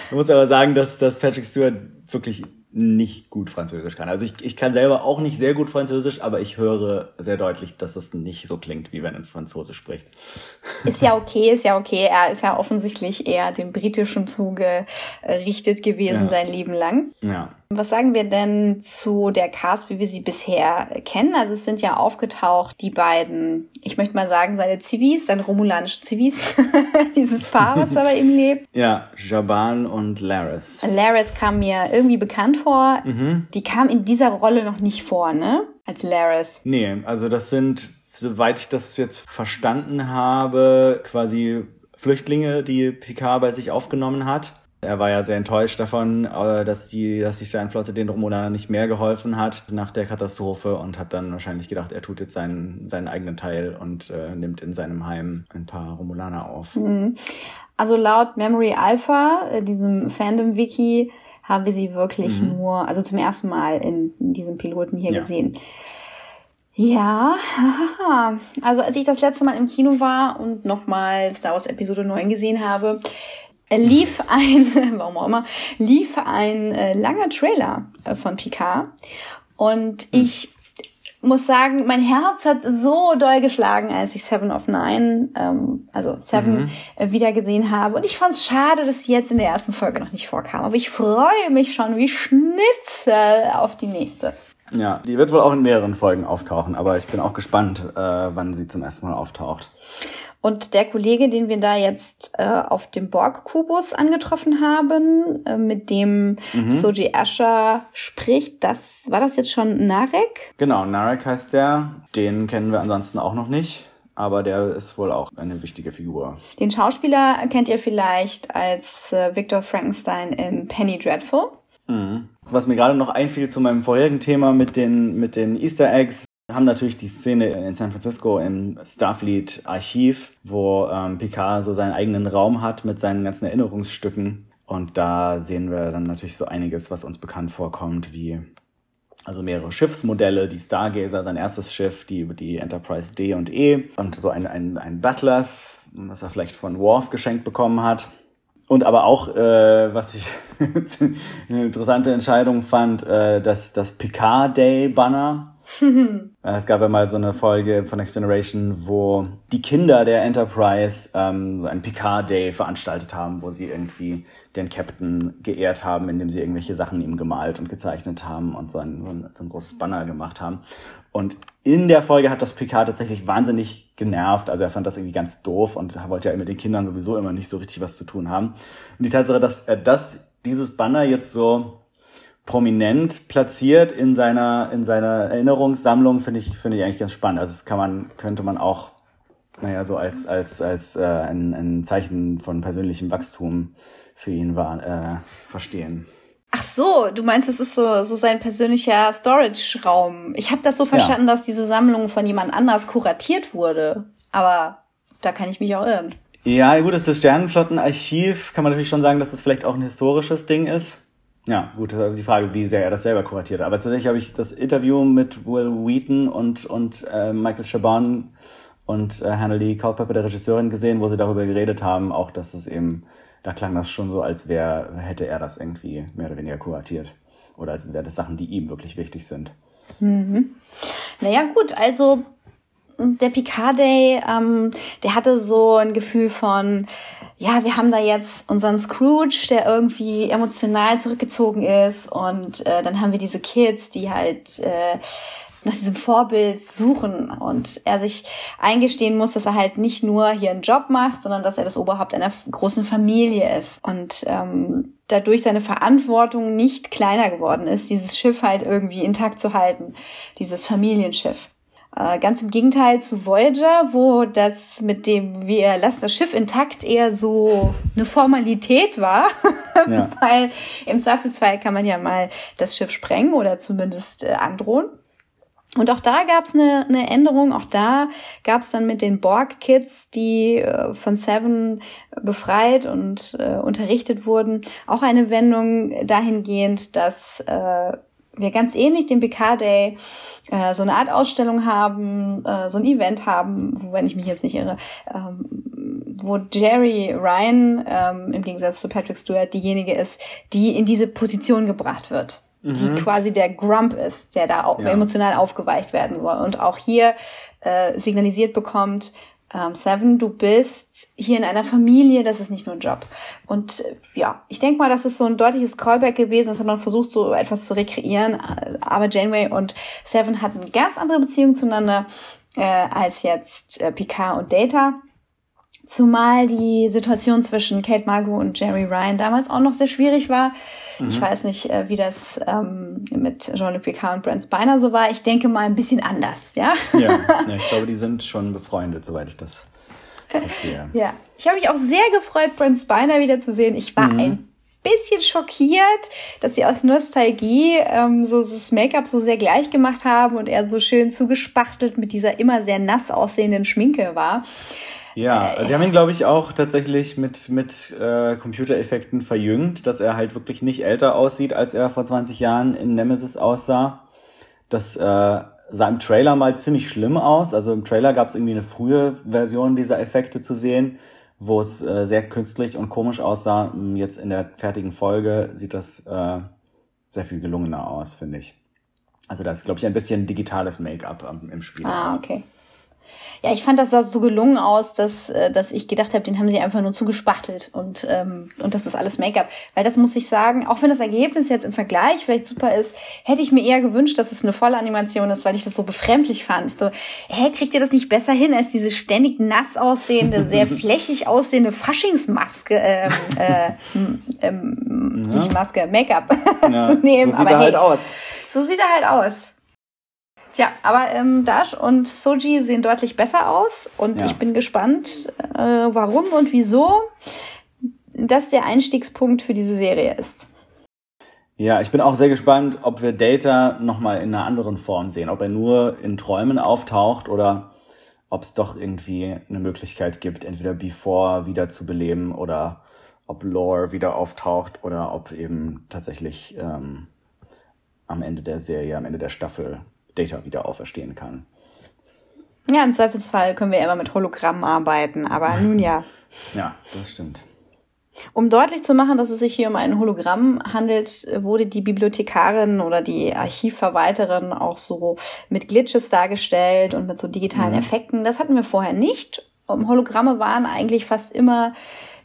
Man muss aber sagen, dass, dass Patrick Stewart wirklich nicht gut Französisch kann. Also ich, ich kann selber auch nicht sehr gut Französisch, aber ich höre sehr deutlich, dass es nicht so klingt, wie wenn er Franzose spricht. Ist ja okay, ist ja okay. Er ist ja offensichtlich eher dem britischen Zuge richtet gewesen ja. sein Leben lang. Ja. Was sagen wir denn zu der Cast, wie wir sie bisher kennen? Also es sind ja aufgetaucht die beiden, ich möchte mal sagen, seine Zivis, seine romulanischen Zivis, *laughs* dieses Paar, was da bei ihm lebt. *laughs* Ja, Jaban und Laris. Laris kam mir irgendwie bekannt vor. Mhm. Die kam in dieser Rolle noch nicht vor, ne? Als Laris. Nee, also das sind, soweit ich das jetzt verstanden habe, quasi Flüchtlinge, die Picard bei sich aufgenommen hat. Er war ja sehr enttäuscht davon, äh, dass die, dass die Sternflotte den Romulanern nicht mehr geholfen hat nach der Katastrophe und hat dann wahrscheinlich gedacht, er tut jetzt seinen, seinen eigenen Teil und äh, nimmt in seinem Heim ein paar Romulaner auf. Mhm. Also laut Memory Alpha, äh, diesem Fandom-Wiki, haben wir sie wirklich mhm. nur, also zum ersten Mal in, in diesem Piloten hier ja. gesehen. Ja, also als ich das letzte Mal im Kino war und nochmal Star Wars Episode 9 gesehen habe, lief ein, *laughs* warum auch immer, lief ein äh, langer Trailer äh, von Picard. Und hm. ich muss sagen, mein Herz hat so doll geschlagen, als ich Seven of Nine, ähm, also Seven, mhm. äh, wieder gesehen habe. Und ich fand es schade, dass sie jetzt in der ersten Folge noch nicht vorkam. Aber ich freue mich schon wie Schnitzel auf die nächste. Ja, die wird wohl auch in mehreren Folgen auftauchen, aber ich bin auch gespannt, äh, wann sie zum ersten Mal auftaucht. Und der Kollege, den wir da jetzt äh, auf dem Borg-Kubus angetroffen haben, äh, mit dem mhm. Soji Asher spricht, das war das jetzt schon Narek? Genau, Narek heißt der. Den kennen wir ansonsten auch noch nicht. Aber der ist wohl auch eine wichtige Figur. Den Schauspieler kennt ihr vielleicht als äh, Victor Frankenstein in Penny Dreadful. Mhm. Was mir gerade noch einfiel zu meinem vorherigen Thema mit den, mit den Easter Eggs, wir haben natürlich die Szene in San Francisco im Starfleet Archiv, wo ähm, Picard so seinen eigenen Raum hat mit seinen ganzen Erinnerungsstücken. Und da sehen wir dann natürlich so einiges, was uns bekannt vorkommt, wie also mehrere Schiffsmodelle, die Stargazer, sein erstes Schiff, die, die Enterprise D und E und so ein, ein, ein Bat'leth, was er vielleicht von Worf geschenkt bekommen hat. Und aber auch, äh, was ich *laughs* eine interessante Entscheidung fand, äh, das, das Picard Day Banner, *laughs* es gab ja mal so eine Folge von Next Generation, wo die Kinder der Enterprise ähm, so einen Picard Day veranstaltet haben, wo sie irgendwie den Captain geehrt haben, indem sie irgendwelche Sachen ihm gemalt und gezeichnet haben und so ein, so ein, so ein großes Banner gemacht haben. Und in der Folge hat das Picard tatsächlich wahnsinnig genervt. Also er fand das irgendwie ganz doof und wollte ja mit den Kindern sowieso immer nicht so richtig was zu tun haben. Und die Tatsache, dass er das, dieses Banner jetzt so prominent platziert in seiner, in seiner Erinnerungssammlung, finde ich, finde ich eigentlich ganz spannend. Also das kann man, könnte man auch, naja, so als, als, als äh, ein, ein Zeichen von persönlichem Wachstum für ihn war, äh, verstehen. Ach so, du meinst, das ist so, so sein persönlicher Storage-Raum. Ich habe das so verstanden, ja. dass diese Sammlung von jemand anders kuratiert wurde. Aber da kann ich mich auch irren. Ja, gut, das ist das Sternenflottenarchiv. Kann man natürlich schon sagen, dass das vielleicht auch ein historisches Ding ist. Ja, gut, das ist also die Frage, wie sehr er das selber kuratiert. Aber tatsächlich habe ich das Interview mit Will Wheaton und, und äh, Michael Chabon und äh, Hannah Lee Culpepper, der Regisseurin, gesehen, wo sie darüber geredet haben, auch dass es eben, da klang das schon so, als wäre, hätte er das irgendwie mehr oder weniger kuratiert. Oder als wäre das Sachen, die ihm wirklich wichtig sind. Mhm. Naja, gut, also der Picard Day, ähm, der hatte so ein Gefühl von, ja, wir haben da jetzt unseren Scrooge, der irgendwie emotional zurückgezogen ist. Und äh, dann haben wir diese Kids, die halt äh, nach diesem Vorbild suchen. Und er sich eingestehen muss, dass er halt nicht nur hier einen Job macht, sondern dass er das Oberhaupt einer großen Familie ist. Und ähm, dadurch seine Verantwortung nicht kleiner geworden ist, dieses Schiff halt irgendwie intakt zu halten, dieses Familienschiff. Äh, ganz im Gegenteil zu Voyager, wo das mit dem wir lassen das Schiff intakt eher so eine Formalität war, *laughs* ja. *laughs* weil im Zweifelsfall kann man ja mal das Schiff sprengen oder zumindest äh, androhen. Und auch da gab es eine, eine Änderung. Auch da gab es dann mit den Borg-Kids, die äh, von Seven befreit und äh, unterrichtet wurden, auch eine Wendung dahingehend, dass äh, wir ganz ähnlich dem PK Day äh, so eine Art Ausstellung haben, äh, so ein Event haben, wo, wenn ich mich jetzt nicht irre, ähm, wo Jerry Ryan ähm, im Gegensatz zu Patrick Stewart diejenige ist, die in diese Position gebracht wird. Mhm. Die quasi der Grump ist, der da auch ja. emotional aufgeweicht werden soll. Und auch hier äh, signalisiert bekommt, ähm, Seven, du bist hier in einer Familie, das ist nicht nur ein Job. Und äh, ja, ich denke mal, das ist so ein deutliches Callback gewesen, das hat man versucht, so etwas zu rekreieren. Aber Janeway und Seven hatten ganz andere Beziehung zueinander äh, als jetzt äh, Picard und Data. Zumal die Situation zwischen Kate Mulgrew und Jerry Ryan damals auch noch sehr schwierig war. Mhm. Ich weiß nicht, äh, wie das ähm, mit Jean-Luc Picard und Brent Spiner so war. Ich denke mal ein bisschen anders, ja? Ja, *laughs* ja ich glaube, die sind schon befreundet, soweit ich das verstehe. Ja, ich habe mich auch sehr gefreut, Brent Spiner wiederzusehen. Ich war mhm. ein bisschen schockiert, dass sie aus Nostalgie ähm, so das Make-up so sehr gleich gemacht haben und er so schön zugespachtelt mit dieser immer sehr nass aussehenden Schminke war. Ja, also sie haben ihn, glaube ich, auch tatsächlich mit, mit äh, Computereffekten verjüngt, dass er halt wirklich nicht älter aussieht, als er vor 20 Jahren in Nemesis aussah. Das äh, sah im Trailer mal ziemlich schlimm aus. Also im Trailer gab es irgendwie eine frühe Version dieser Effekte zu sehen, wo es äh, sehr künstlich und komisch aussah. Jetzt in der fertigen Folge sieht das äh, sehr viel gelungener aus, finde ich. Also da ist, glaube ich, ein bisschen digitales Make-up im Spiel. Ah, okay. Ja, ich fand, das sah so gelungen aus, dass, äh, dass ich gedacht habe, den haben sie einfach nur zugespachtelt und, ähm, und das ist alles Make-up. Weil das muss ich sagen, auch wenn das Ergebnis jetzt im Vergleich vielleicht super ist, hätte ich mir eher gewünscht, dass es eine volle Animation ist, weil ich das so befremdlich fand. Ich so, hä, kriegt ihr das nicht besser hin, als diese ständig nass aussehende, sehr *laughs* flächig aussehende Faschingsmaske, ähm, äh, ähm, ja. nicht Maske, Make-up *laughs* ja. zu nehmen. So sieht Aber er halt hey, aus. So sieht er halt aus. Tja, aber ähm, Dash und Soji sehen deutlich besser aus und ja. ich bin gespannt, äh, warum und wieso das der Einstiegspunkt für diese Serie ist. Ja, ich bin auch sehr gespannt, ob wir Data nochmal in einer anderen Form sehen. Ob er nur in Träumen auftaucht oder ob es doch irgendwie eine Möglichkeit gibt, entweder Before wieder zu beleben oder ob Lore wieder auftaucht oder ob eben tatsächlich ähm, am Ende der Serie, am Ende der Staffel Data wieder auferstehen kann. Ja, im Zweifelsfall können wir immer mit Hologrammen arbeiten, aber *laughs* nun ja. ja, das stimmt. Um deutlich zu machen, dass es sich hier um ein Hologramm handelt, wurde die Bibliothekarin oder die Archivverwalterin auch so mit Glitches dargestellt und mit so digitalen mhm. Effekten. Das hatten wir vorher nicht. Hologramme waren eigentlich fast immer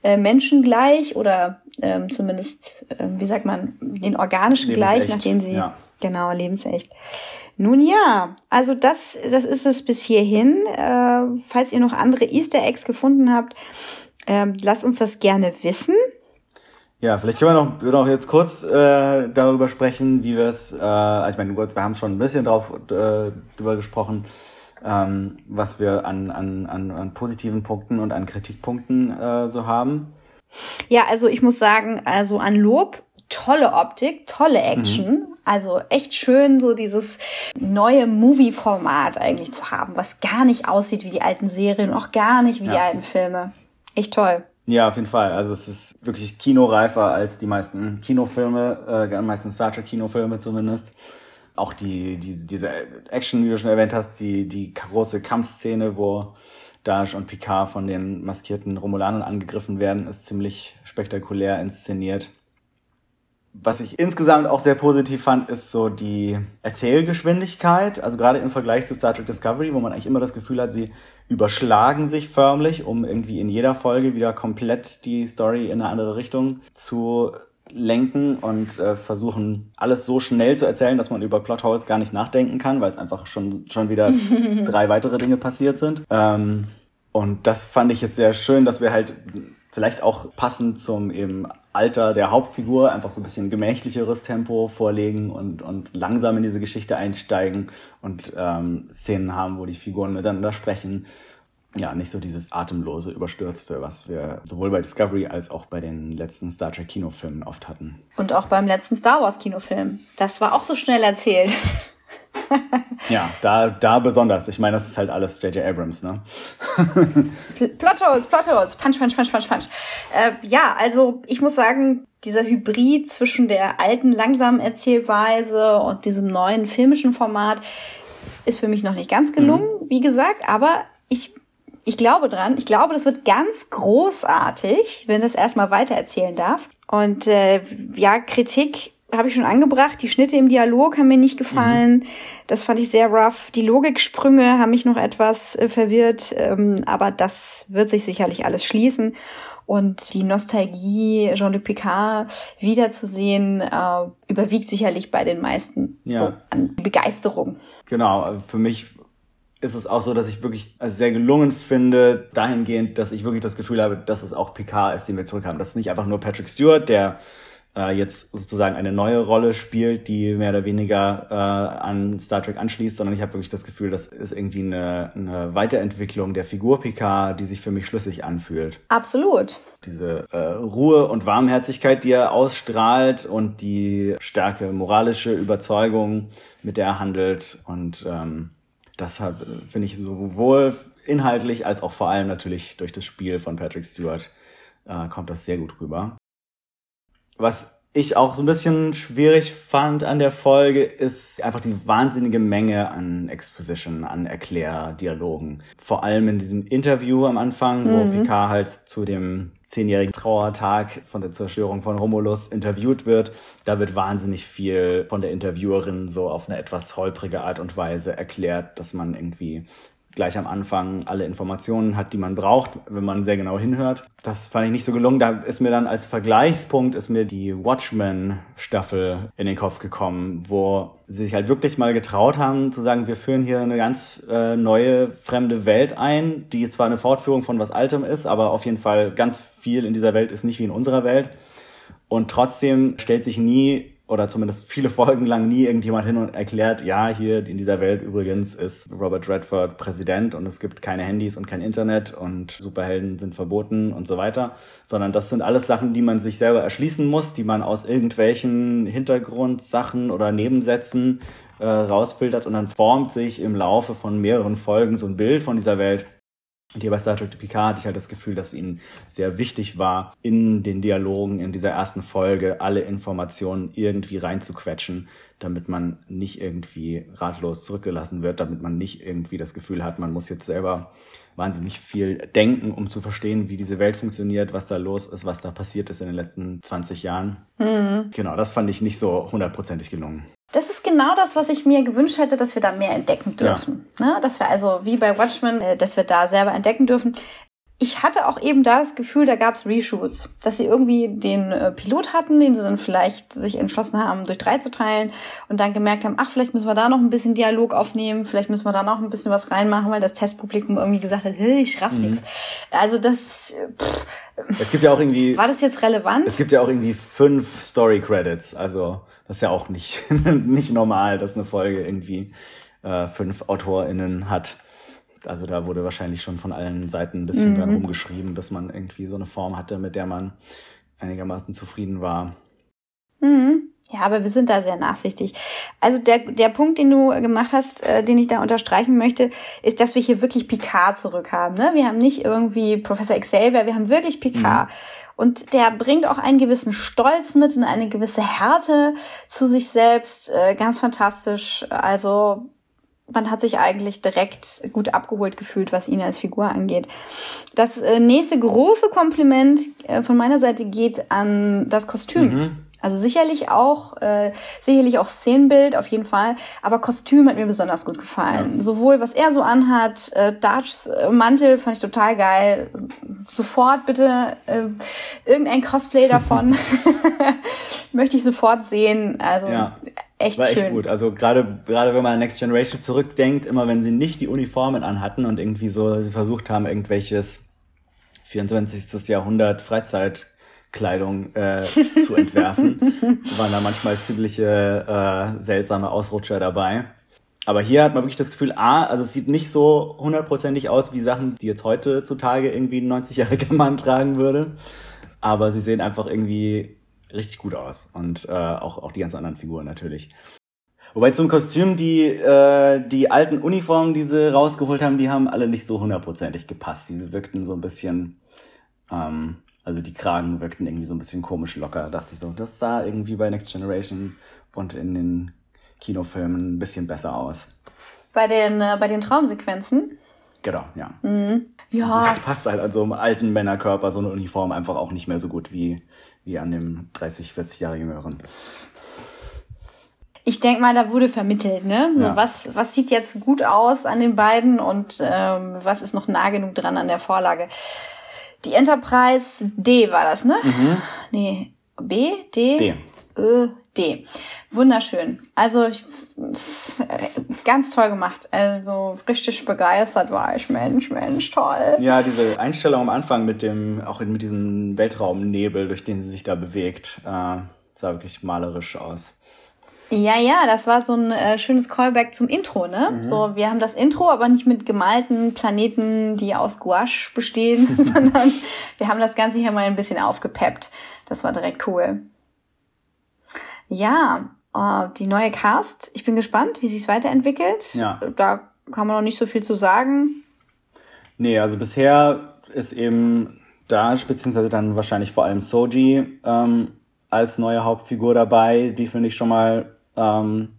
äh, menschengleich oder ähm, zumindest, äh, wie sagt man, den organischen gleich, nachdem sie ja. genau lebensecht. Nun ja, also das, das ist es bis hierhin. Äh, falls ihr noch andere Easter Eggs gefunden habt, ähm, lasst uns das gerne wissen. Ja, vielleicht können wir noch, wir noch jetzt kurz äh, darüber sprechen, wie wir es, äh, also ich meine, wir haben schon ein bisschen drauf äh, drüber gesprochen, ähm, was wir an, an, an, an positiven Punkten und an Kritikpunkten äh, so haben. Ja, also ich muss sagen, also an Lob, tolle Optik, tolle Action. Mhm. Also echt schön, so dieses neue Movie-Format eigentlich zu haben, was gar nicht aussieht wie die alten Serien, auch gar nicht wie ja. die alten Filme echt toll. Ja, auf jeden Fall. Also es ist wirklich kinoreifer als die meisten Kinofilme, äh, meisten Star Trek Kinofilme zumindest. Auch die, die, diese Action, wie du schon erwähnt hast, die, die große Kampfszene, wo Dash und Picard von den maskierten Romulanern angegriffen werden, ist ziemlich spektakulär inszeniert. Was ich insgesamt auch sehr positiv fand, ist so die Erzählgeschwindigkeit. Also gerade im Vergleich zu Star Trek Discovery, wo man eigentlich immer das Gefühl hat, sie überschlagen sich förmlich, um irgendwie in jeder Folge wieder komplett die Story in eine andere Richtung zu lenken und äh, versuchen, alles so schnell zu erzählen, dass man über Plotholes gar nicht nachdenken kann, weil es einfach schon, schon wieder *laughs* drei weitere Dinge passiert sind. Ähm, und das fand ich jetzt sehr schön, dass wir halt vielleicht auch passend zum eben Alter der Hauptfigur einfach so ein bisschen gemächlicheres Tempo vorlegen und, und langsam in diese Geschichte einsteigen und ähm, Szenen haben, wo die Figuren miteinander sprechen. Ja, nicht so dieses atemlose, überstürzte, was wir sowohl bei Discovery als auch bei den letzten Star Trek Kinofilmen oft hatten. Und auch beim letzten Star Wars Kinofilm. Das war auch so schnell erzählt. Ja, da, da besonders. Ich meine, das ist halt alles J.J. Abrams, ne? Plotholes, Plotholes, Punch, Punch, Punch, Punch, Punch. Äh, ja, also ich muss sagen, dieser Hybrid zwischen der alten langsamen Erzählweise und diesem neuen filmischen Format ist für mich noch nicht ganz gelungen, mhm. wie gesagt, aber ich ich glaube dran. Ich glaube, das wird ganz großartig, wenn das erstmal weitererzählen darf. Und äh, ja, Kritik habe ich schon angebracht. Die Schnitte im Dialog haben mir nicht gefallen. Mhm. Das fand ich sehr rough. Die Logiksprünge haben mich noch etwas äh, verwirrt, ähm, aber das wird sich sicherlich alles schließen. Und die Nostalgie, Jean-Luc Picard wiederzusehen, äh, überwiegt sicherlich bei den meisten ja. so an Begeisterung. Genau, für mich ist es auch so, dass ich wirklich sehr gelungen finde, dahingehend, dass ich wirklich das Gefühl habe, dass es auch Picard ist, den wir zurückhaben. Das ist nicht einfach nur Patrick Stewart, der äh, jetzt sozusagen eine neue Rolle spielt, die mehr oder weniger äh, an Star Trek anschließt, sondern ich habe wirklich das Gefühl, das ist irgendwie eine, eine Weiterentwicklung der Figur Picard, die sich für mich schlüssig anfühlt. Absolut. Diese äh, Ruhe und Warmherzigkeit, die er ausstrahlt und die starke moralische Überzeugung, mit der er handelt und ähm, das finde ich sowohl inhaltlich als auch vor allem natürlich durch das Spiel von Patrick Stewart äh, kommt das sehr gut rüber. Was ich auch so ein bisschen schwierig fand an der Folge, ist einfach die wahnsinnige Menge an Exposition, an Erklärdialogen. Vor allem in diesem Interview am Anfang, mhm. wo Picard halt zu dem zehnjährigen Trauertag von der Zerstörung von Romulus interviewt wird. Da wird wahnsinnig viel von der Interviewerin so auf eine etwas holprige Art und Weise erklärt, dass man irgendwie gleich am Anfang alle Informationen hat, die man braucht, wenn man sehr genau hinhört. Das fand ich nicht so gelungen. Da ist mir dann als Vergleichspunkt ist mir die Watchmen-Staffel in den Kopf gekommen, wo sie sich halt wirklich mal getraut haben zu sagen, wir führen hier eine ganz äh, neue, fremde Welt ein, die zwar eine Fortführung von was Altem ist, aber auf jeden Fall ganz viel in dieser Welt ist nicht wie in unserer Welt. Und trotzdem stellt sich nie oder zumindest viele Folgen lang nie irgendjemand hin und erklärt, ja, hier in dieser Welt übrigens ist Robert Redford Präsident und es gibt keine Handys und kein Internet und Superhelden sind verboten und so weiter, sondern das sind alles Sachen, die man sich selber erschließen muss, die man aus irgendwelchen Hintergrundsachen oder Nebensätzen äh, rausfiltert und dann formt sich im Laufe von mehreren Folgen so ein Bild von dieser Welt, und hier bei Star Trek Picard hatte ich halt das Gefühl, dass ihnen sehr wichtig war, in den Dialogen in dieser ersten Folge alle Informationen irgendwie reinzuquetschen, damit man nicht irgendwie ratlos zurückgelassen wird, damit man nicht irgendwie das Gefühl hat, man muss jetzt selber wahnsinnig viel denken, um zu verstehen, wie diese Welt funktioniert, was da los ist, was da passiert ist in den letzten 20 Jahren. Mhm. Genau, das fand ich nicht so hundertprozentig gelungen. Das ist genau das, was ich mir gewünscht hätte, dass wir da mehr entdecken dürfen. Ja. Ne? Dass wir also wie bei Watchmen, äh, dass wir da selber entdecken dürfen. Ich hatte auch eben da das Gefühl, da gab es Reshoots, dass sie irgendwie den äh, Pilot hatten, den sie dann vielleicht sich entschlossen haben, durch drei zu teilen und dann gemerkt haben, ach, vielleicht müssen wir da noch ein bisschen Dialog aufnehmen, vielleicht müssen wir da noch ein bisschen was reinmachen, weil das Testpublikum irgendwie gesagt hat, hey, ich raff mhm. nix. Also das. Pff, es gibt ja auch irgendwie. War das jetzt relevant? Es gibt ja auch irgendwie fünf Story Credits, also das ist ja auch nicht, *laughs* nicht normal, dass eine Folge irgendwie äh, fünf AutorInnen hat. Also da wurde wahrscheinlich schon von allen Seiten ein bisschen mhm. dran rumgeschrieben, dass man irgendwie so eine Form hatte, mit der man einigermaßen zufrieden war. Mhm. Ja, aber wir sind da sehr nachsichtig. Also der, der Punkt, den du gemacht hast, äh, den ich da unterstreichen möchte, ist, dass wir hier wirklich Picard zurückhaben. Ne? Wir haben nicht irgendwie Professor Xavier, wir haben wirklich Picard. Mhm. Und der bringt auch einen gewissen Stolz mit und eine gewisse Härte zu sich selbst. Äh, ganz fantastisch. Also man hat sich eigentlich direkt gut abgeholt gefühlt, was ihn als Figur angeht. Das äh, nächste große Kompliment äh, von meiner Seite geht an das Kostüm. Mhm. Also sicherlich auch, äh, sicherlich auch Szenenbild auf jeden Fall, aber Kostüm hat mir besonders gut gefallen. Ja. Sowohl was er so anhat, äh, Darts äh, Mantel fand ich total geil. Sofort bitte äh, irgendein Cosplay *laughs* davon *laughs* möchte ich sofort sehen. Also ja. Echt war echt schön. gut. Also gerade gerade wenn man an Next Generation zurückdenkt, immer wenn sie nicht die Uniformen anhatten und irgendwie so sie versucht haben irgendwelches 24. Jahrhundert Freizeit Kleidung äh, zu entwerfen. *laughs* waren da manchmal ziemliche äh, seltsame Ausrutscher dabei. Aber hier hat man wirklich das Gefühl, A, also es sieht nicht so hundertprozentig aus wie Sachen, die jetzt heutzutage irgendwie ein 90-jähriger Mann *laughs* tragen würde. Aber sie sehen einfach irgendwie richtig gut aus. Und äh, auch, auch die ganzen anderen Figuren natürlich. Wobei zum Kostüm, die, äh, die alten Uniformen, die sie rausgeholt haben, die haben alle nicht so hundertprozentig gepasst. Die wirkten so ein bisschen, ähm, also die Kragen wirkten irgendwie so ein bisschen komisch locker. Da dachte ich so, das sah irgendwie bei Next Generation und in den Kinofilmen ein bisschen besser aus. Bei den, äh, bei den Traumsequenzen? Genau, ja. Mhm. Ja. Das passt halt an so einem alten Männerkörper, so eine Uniform einfach auch nicht mehr so gut wie, wie an dem 30, 40 Jahre jüngeren. Ich denke mal, da wurde vermittelt, ne? So, ja. was, was sieht jetzt gut aus an den beiden und ähm, was ist noch nah genug dran an der Vorlage? Die Enterprise D war das, ne? Mhm. Nee, B, D? D. Ö, D. Wunderschön. Also ich, ganz toll gemacht. Also richtig begeistert war ich. Mensch, Mensch, toll. Ja, diese Einstellung am Anfang mit dem, auch mit diesem Weltraumnebel, durch den sie sich da bewegt, äh, sah wirklich malerisch aus. Ja, ja, das war so ein äh, schönes Callback zum Intro, ne? Mhm. So, wir haben das Intro, aber nicht mit gemalten Planeten, die aus Gouache bestehen, *laughs* sondern wir haben das Ganze hier mal ein bisschen aufgepeppt. Das war direkt cool. Ja, äh, die neue Cast. Ich bin gespannt, wie sich es weiterentwickelt. Ja. Da kann man noch nicht so viel zu sagen. Nee, also bisher ist eben da, beziehungsweise dann wahrscheinlich vor allem Soji ähm, als neue Hauptfigur dabei. Die finde ich schon mal ähm,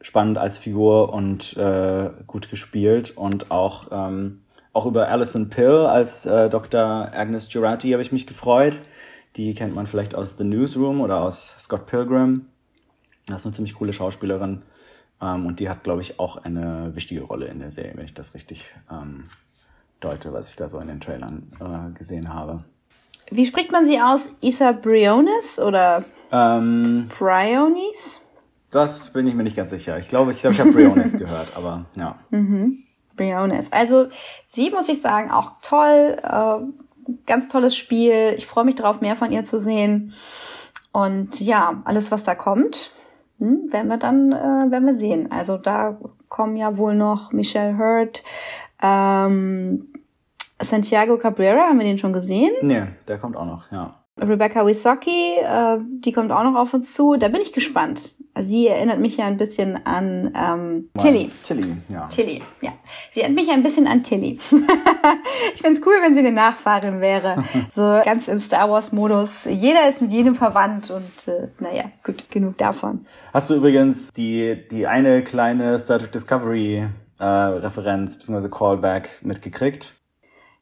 spannend als Figur und äh, gut gespielt. Und auch, ähm, auch über Alison Pill als äh, Dr. Agnes Girardi habe ich mich gefreut. Die kennt man vielleicht aus The Newsroom oder aus Scott Pilgrim. Das ist eine ziemlich coole Schauspielerin. Ähm, und die hat, glaube ich, auch eine wichtige Rolle in der Serie, wenn ich das richtig ähm, deute, was ich da so in den Trailern äh, gesehen habe. Wie spricht man sie aus? Isa Briones oder ähm, Briones? Das bin ich mir nicht ganz sicher. Ich glaube, ich, glaube, ich habe Briones *laughs* gehört, aber ja. Mhm. Briones. Also sie muss ich sagen, auch toll. Äh, ganz tolles Spiel. Ich freue mich darauf, mehr von ihr zu sehen. Und ja, alles, was da kommt, hm, werden wir dann äh, werden wir sehen. Also da kommen ja wohl noch Michelle Hurt, ähm, Santiago Cabrera, haben wir den schon gesehen? Nee, der kommt auch noch, ja. Rebecca Wisocki, äh, die kommt auch noch auf uns zu. Da bin ich gespannt. Sie erinnert mich ja ein bisschen an ähm, Tilly. Tilly, ja. Tilly, ja. Sie erinnert mich ein bisschen an Tilly. *laughs* ich find's cool, wenn sie eine Nachfahrin wäre. *laughs* So ganz im Star Wars-Modus. Jeder ist mit jedem verwandt und äh, naja, gut, genug davon. Hast du übrigens die, die eine kleine Star Trek Discovery äh, Referenz bzw. Callback mitgekriegt?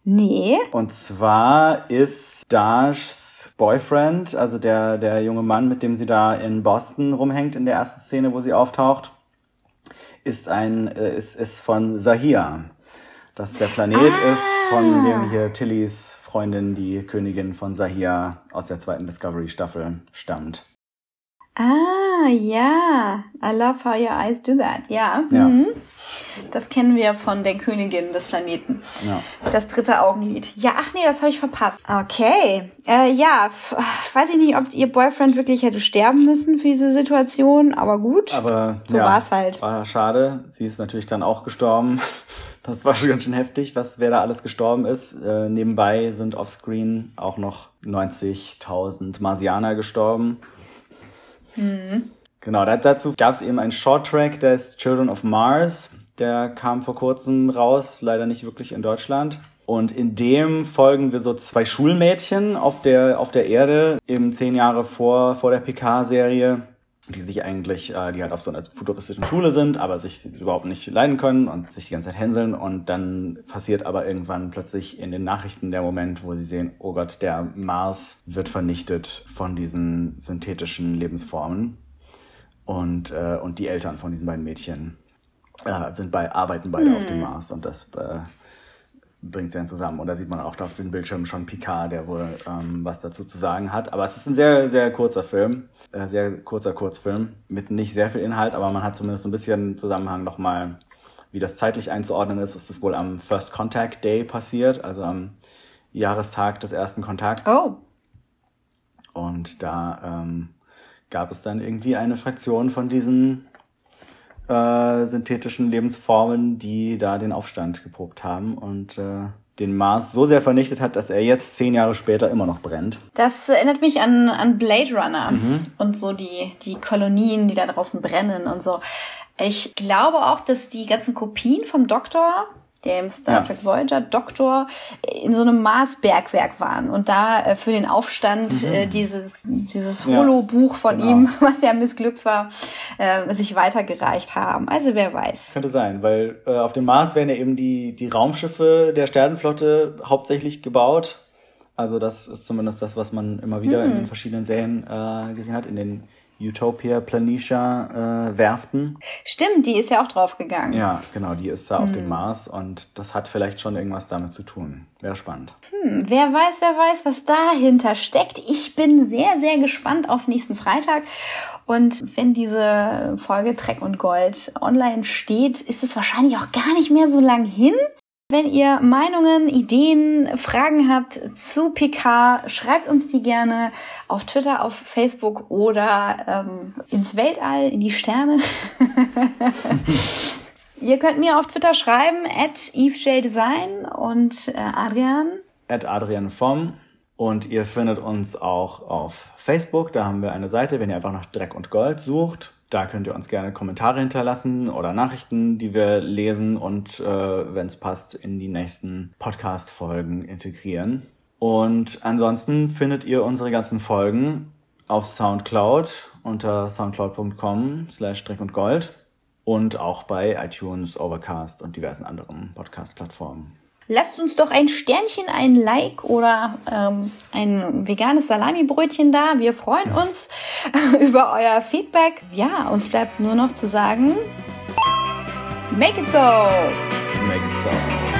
Nee. Und zwar ist Dashs Boyfriend, also der, der junge Mann, mit dem sie da in Boston rumhängt in der ersten Szene, wo sie auftaucht, ist ein, äh, ist, ist von Sahia. Das der Planet Ah. ist, von dem hier Tillys Freundin, die Königin von Sahia aus der zweiten Discovery-Staffel stammt. Ah, ja. I love how your eyes do that. Ja. Ja. Mhm. Das kennen wir von der Königin des Planeten. Ja. Das dritte Augenlid. Ja, ach nee, das habe ich verpasst. Okay. Äh, ja, weiß ich nicht, ob ihr Boyfriend wirklich hätte sterben müssen für diese Situation, aber gut. Aber So ja, war's halt. War schade. Sie ist natürlich dann auch gestorben. *laughs* Das war schon ganz schön heftig, was wer da alles gestorben ist. Äh, nebenbei sind offscreen auch noch 90.000 Marsianer gestorben. Genau, da, dazu gab es eben einen Shorttrack, der ist Children of Mars. Der kam vor kurzem raus, leider nicht wirklich in Deutschland. Und in dem folgen wir so zwei Schulmädchen auf der, auf der Erde, eben zehn Jahre vor, vor der PK-Serie, die sich eigentlich, äh, die halt auf so einer futuristischen Schule sind, aber sich überhaupt nicht leiden können und sich die ganze Zeit hänseln. Und dann passiert aber irgendwann plötzlich in den Nachrichten der Moment, wo sie sehen, oh Gott, der Mars wird vernichtet von diesen synthetischen Lebensformen. Und, äh, und die Eltern von diesen beiden Mädchen äh, sind bei, arbeiten beide auf dem Mars und das äh, bringt sie dann zusammen. Und da sieht man auch auf dem Bildschirm schon Picard, der wohl ähm, was dazu zu sagen hat. Aber es ist ein sehr, sehr kurzer Film, äh, sehr kurzer Kurzfilm mit nicht sehr viel Inhalt, aber man hat zumindest ein bisschen Zusammenhang nochmal, wie das zeitlich einzuordnen ist. Es ist wohl am First Contact Day passiert, also am Jahrestag des ersten Kontakts. Oh. Und da ähm, gab es dann irgendwie eine Fraktion von diesen äh, synthetischen Lebensformen, die da den Aufstand geprobt haben und äh, den Mars so sehr vernichtet hat, dass er jetzt zehn Jahre später immer noch brennt. Das erinnert mich an, an Blade Runner und so die, die Kolonien, die da draußen brennen und so. Ich glaube auch, dass die ganzen Kopien vom Doktor, dem Star Ja. Trek Voyager Doktor, in so einem Mars-Bergwerk waren und da äh, für den Aufstand äh, dieses, dieses Holo-Buch von genau. ihm, *laughs* was ja missglückt war, äh, sich weitergereicht haben. Also wer weiß. Könnte sein, weil äh, auf dem Mars werden ja eben die, die Raumschiffe der Sternenflotte hauptsächlich gebaut. Also das ist zumindest das, was man immer wieder in den verschiedenen Serien äh, gesehen hat, in den Utopia Planitia äh, Werften. Stimmt, die ist ja auch draufgegangen. Ja, genau, die ist da auf dem Mars und das hat vielleicht schon irgendwas damit zu tun. Wäre spannend. Wer weiß, wer weiß, was dahinter steckt. Ich bin sehr, sehr gespannt auf nächsten Freitag. Und wenn diese Folge Dreck und Gold online steht, ist es wahrscheinlich auch gar nicht mehr so lang hin. Wenn ihr Meinungen, Ideen, Fragen habt zu PK, schreibt uns die gerne auf Twitter, auf Facebook oder ähm, ins Weltall, in die Sterne. *laughs* ihr könnt mir auf Twitter schreiben, at EveJDesign und äh, Adrian. At Adrian Vom. Und ihr findet uns auch auf Facebook. Da haben wir eine Seite, wenn ihr einfach nach Dreck und Gold sucht. Da könnt ihr uns gerne Kommentare hinterlassen oder Nachrichten, die wir lesen und äh, wenn es passt, in die nächsten Podcast-Folgen integrieren. Und ansonsten findet ihr unsere ganzen Folgen auf Soundcloud unter soundcloud.com slash Dreck und Gold und auch bei iTunes, Overcast und diversen anderen Podcast-Plattformen. Lasst uns doch ein Sternchen, ein Like oder ähm, ein veganes Salamibrötchen da. Wir freuen uns *laughs* über euer Feedback. Ja, uns bleibt nur noch zu sagen, make it so! Make it so.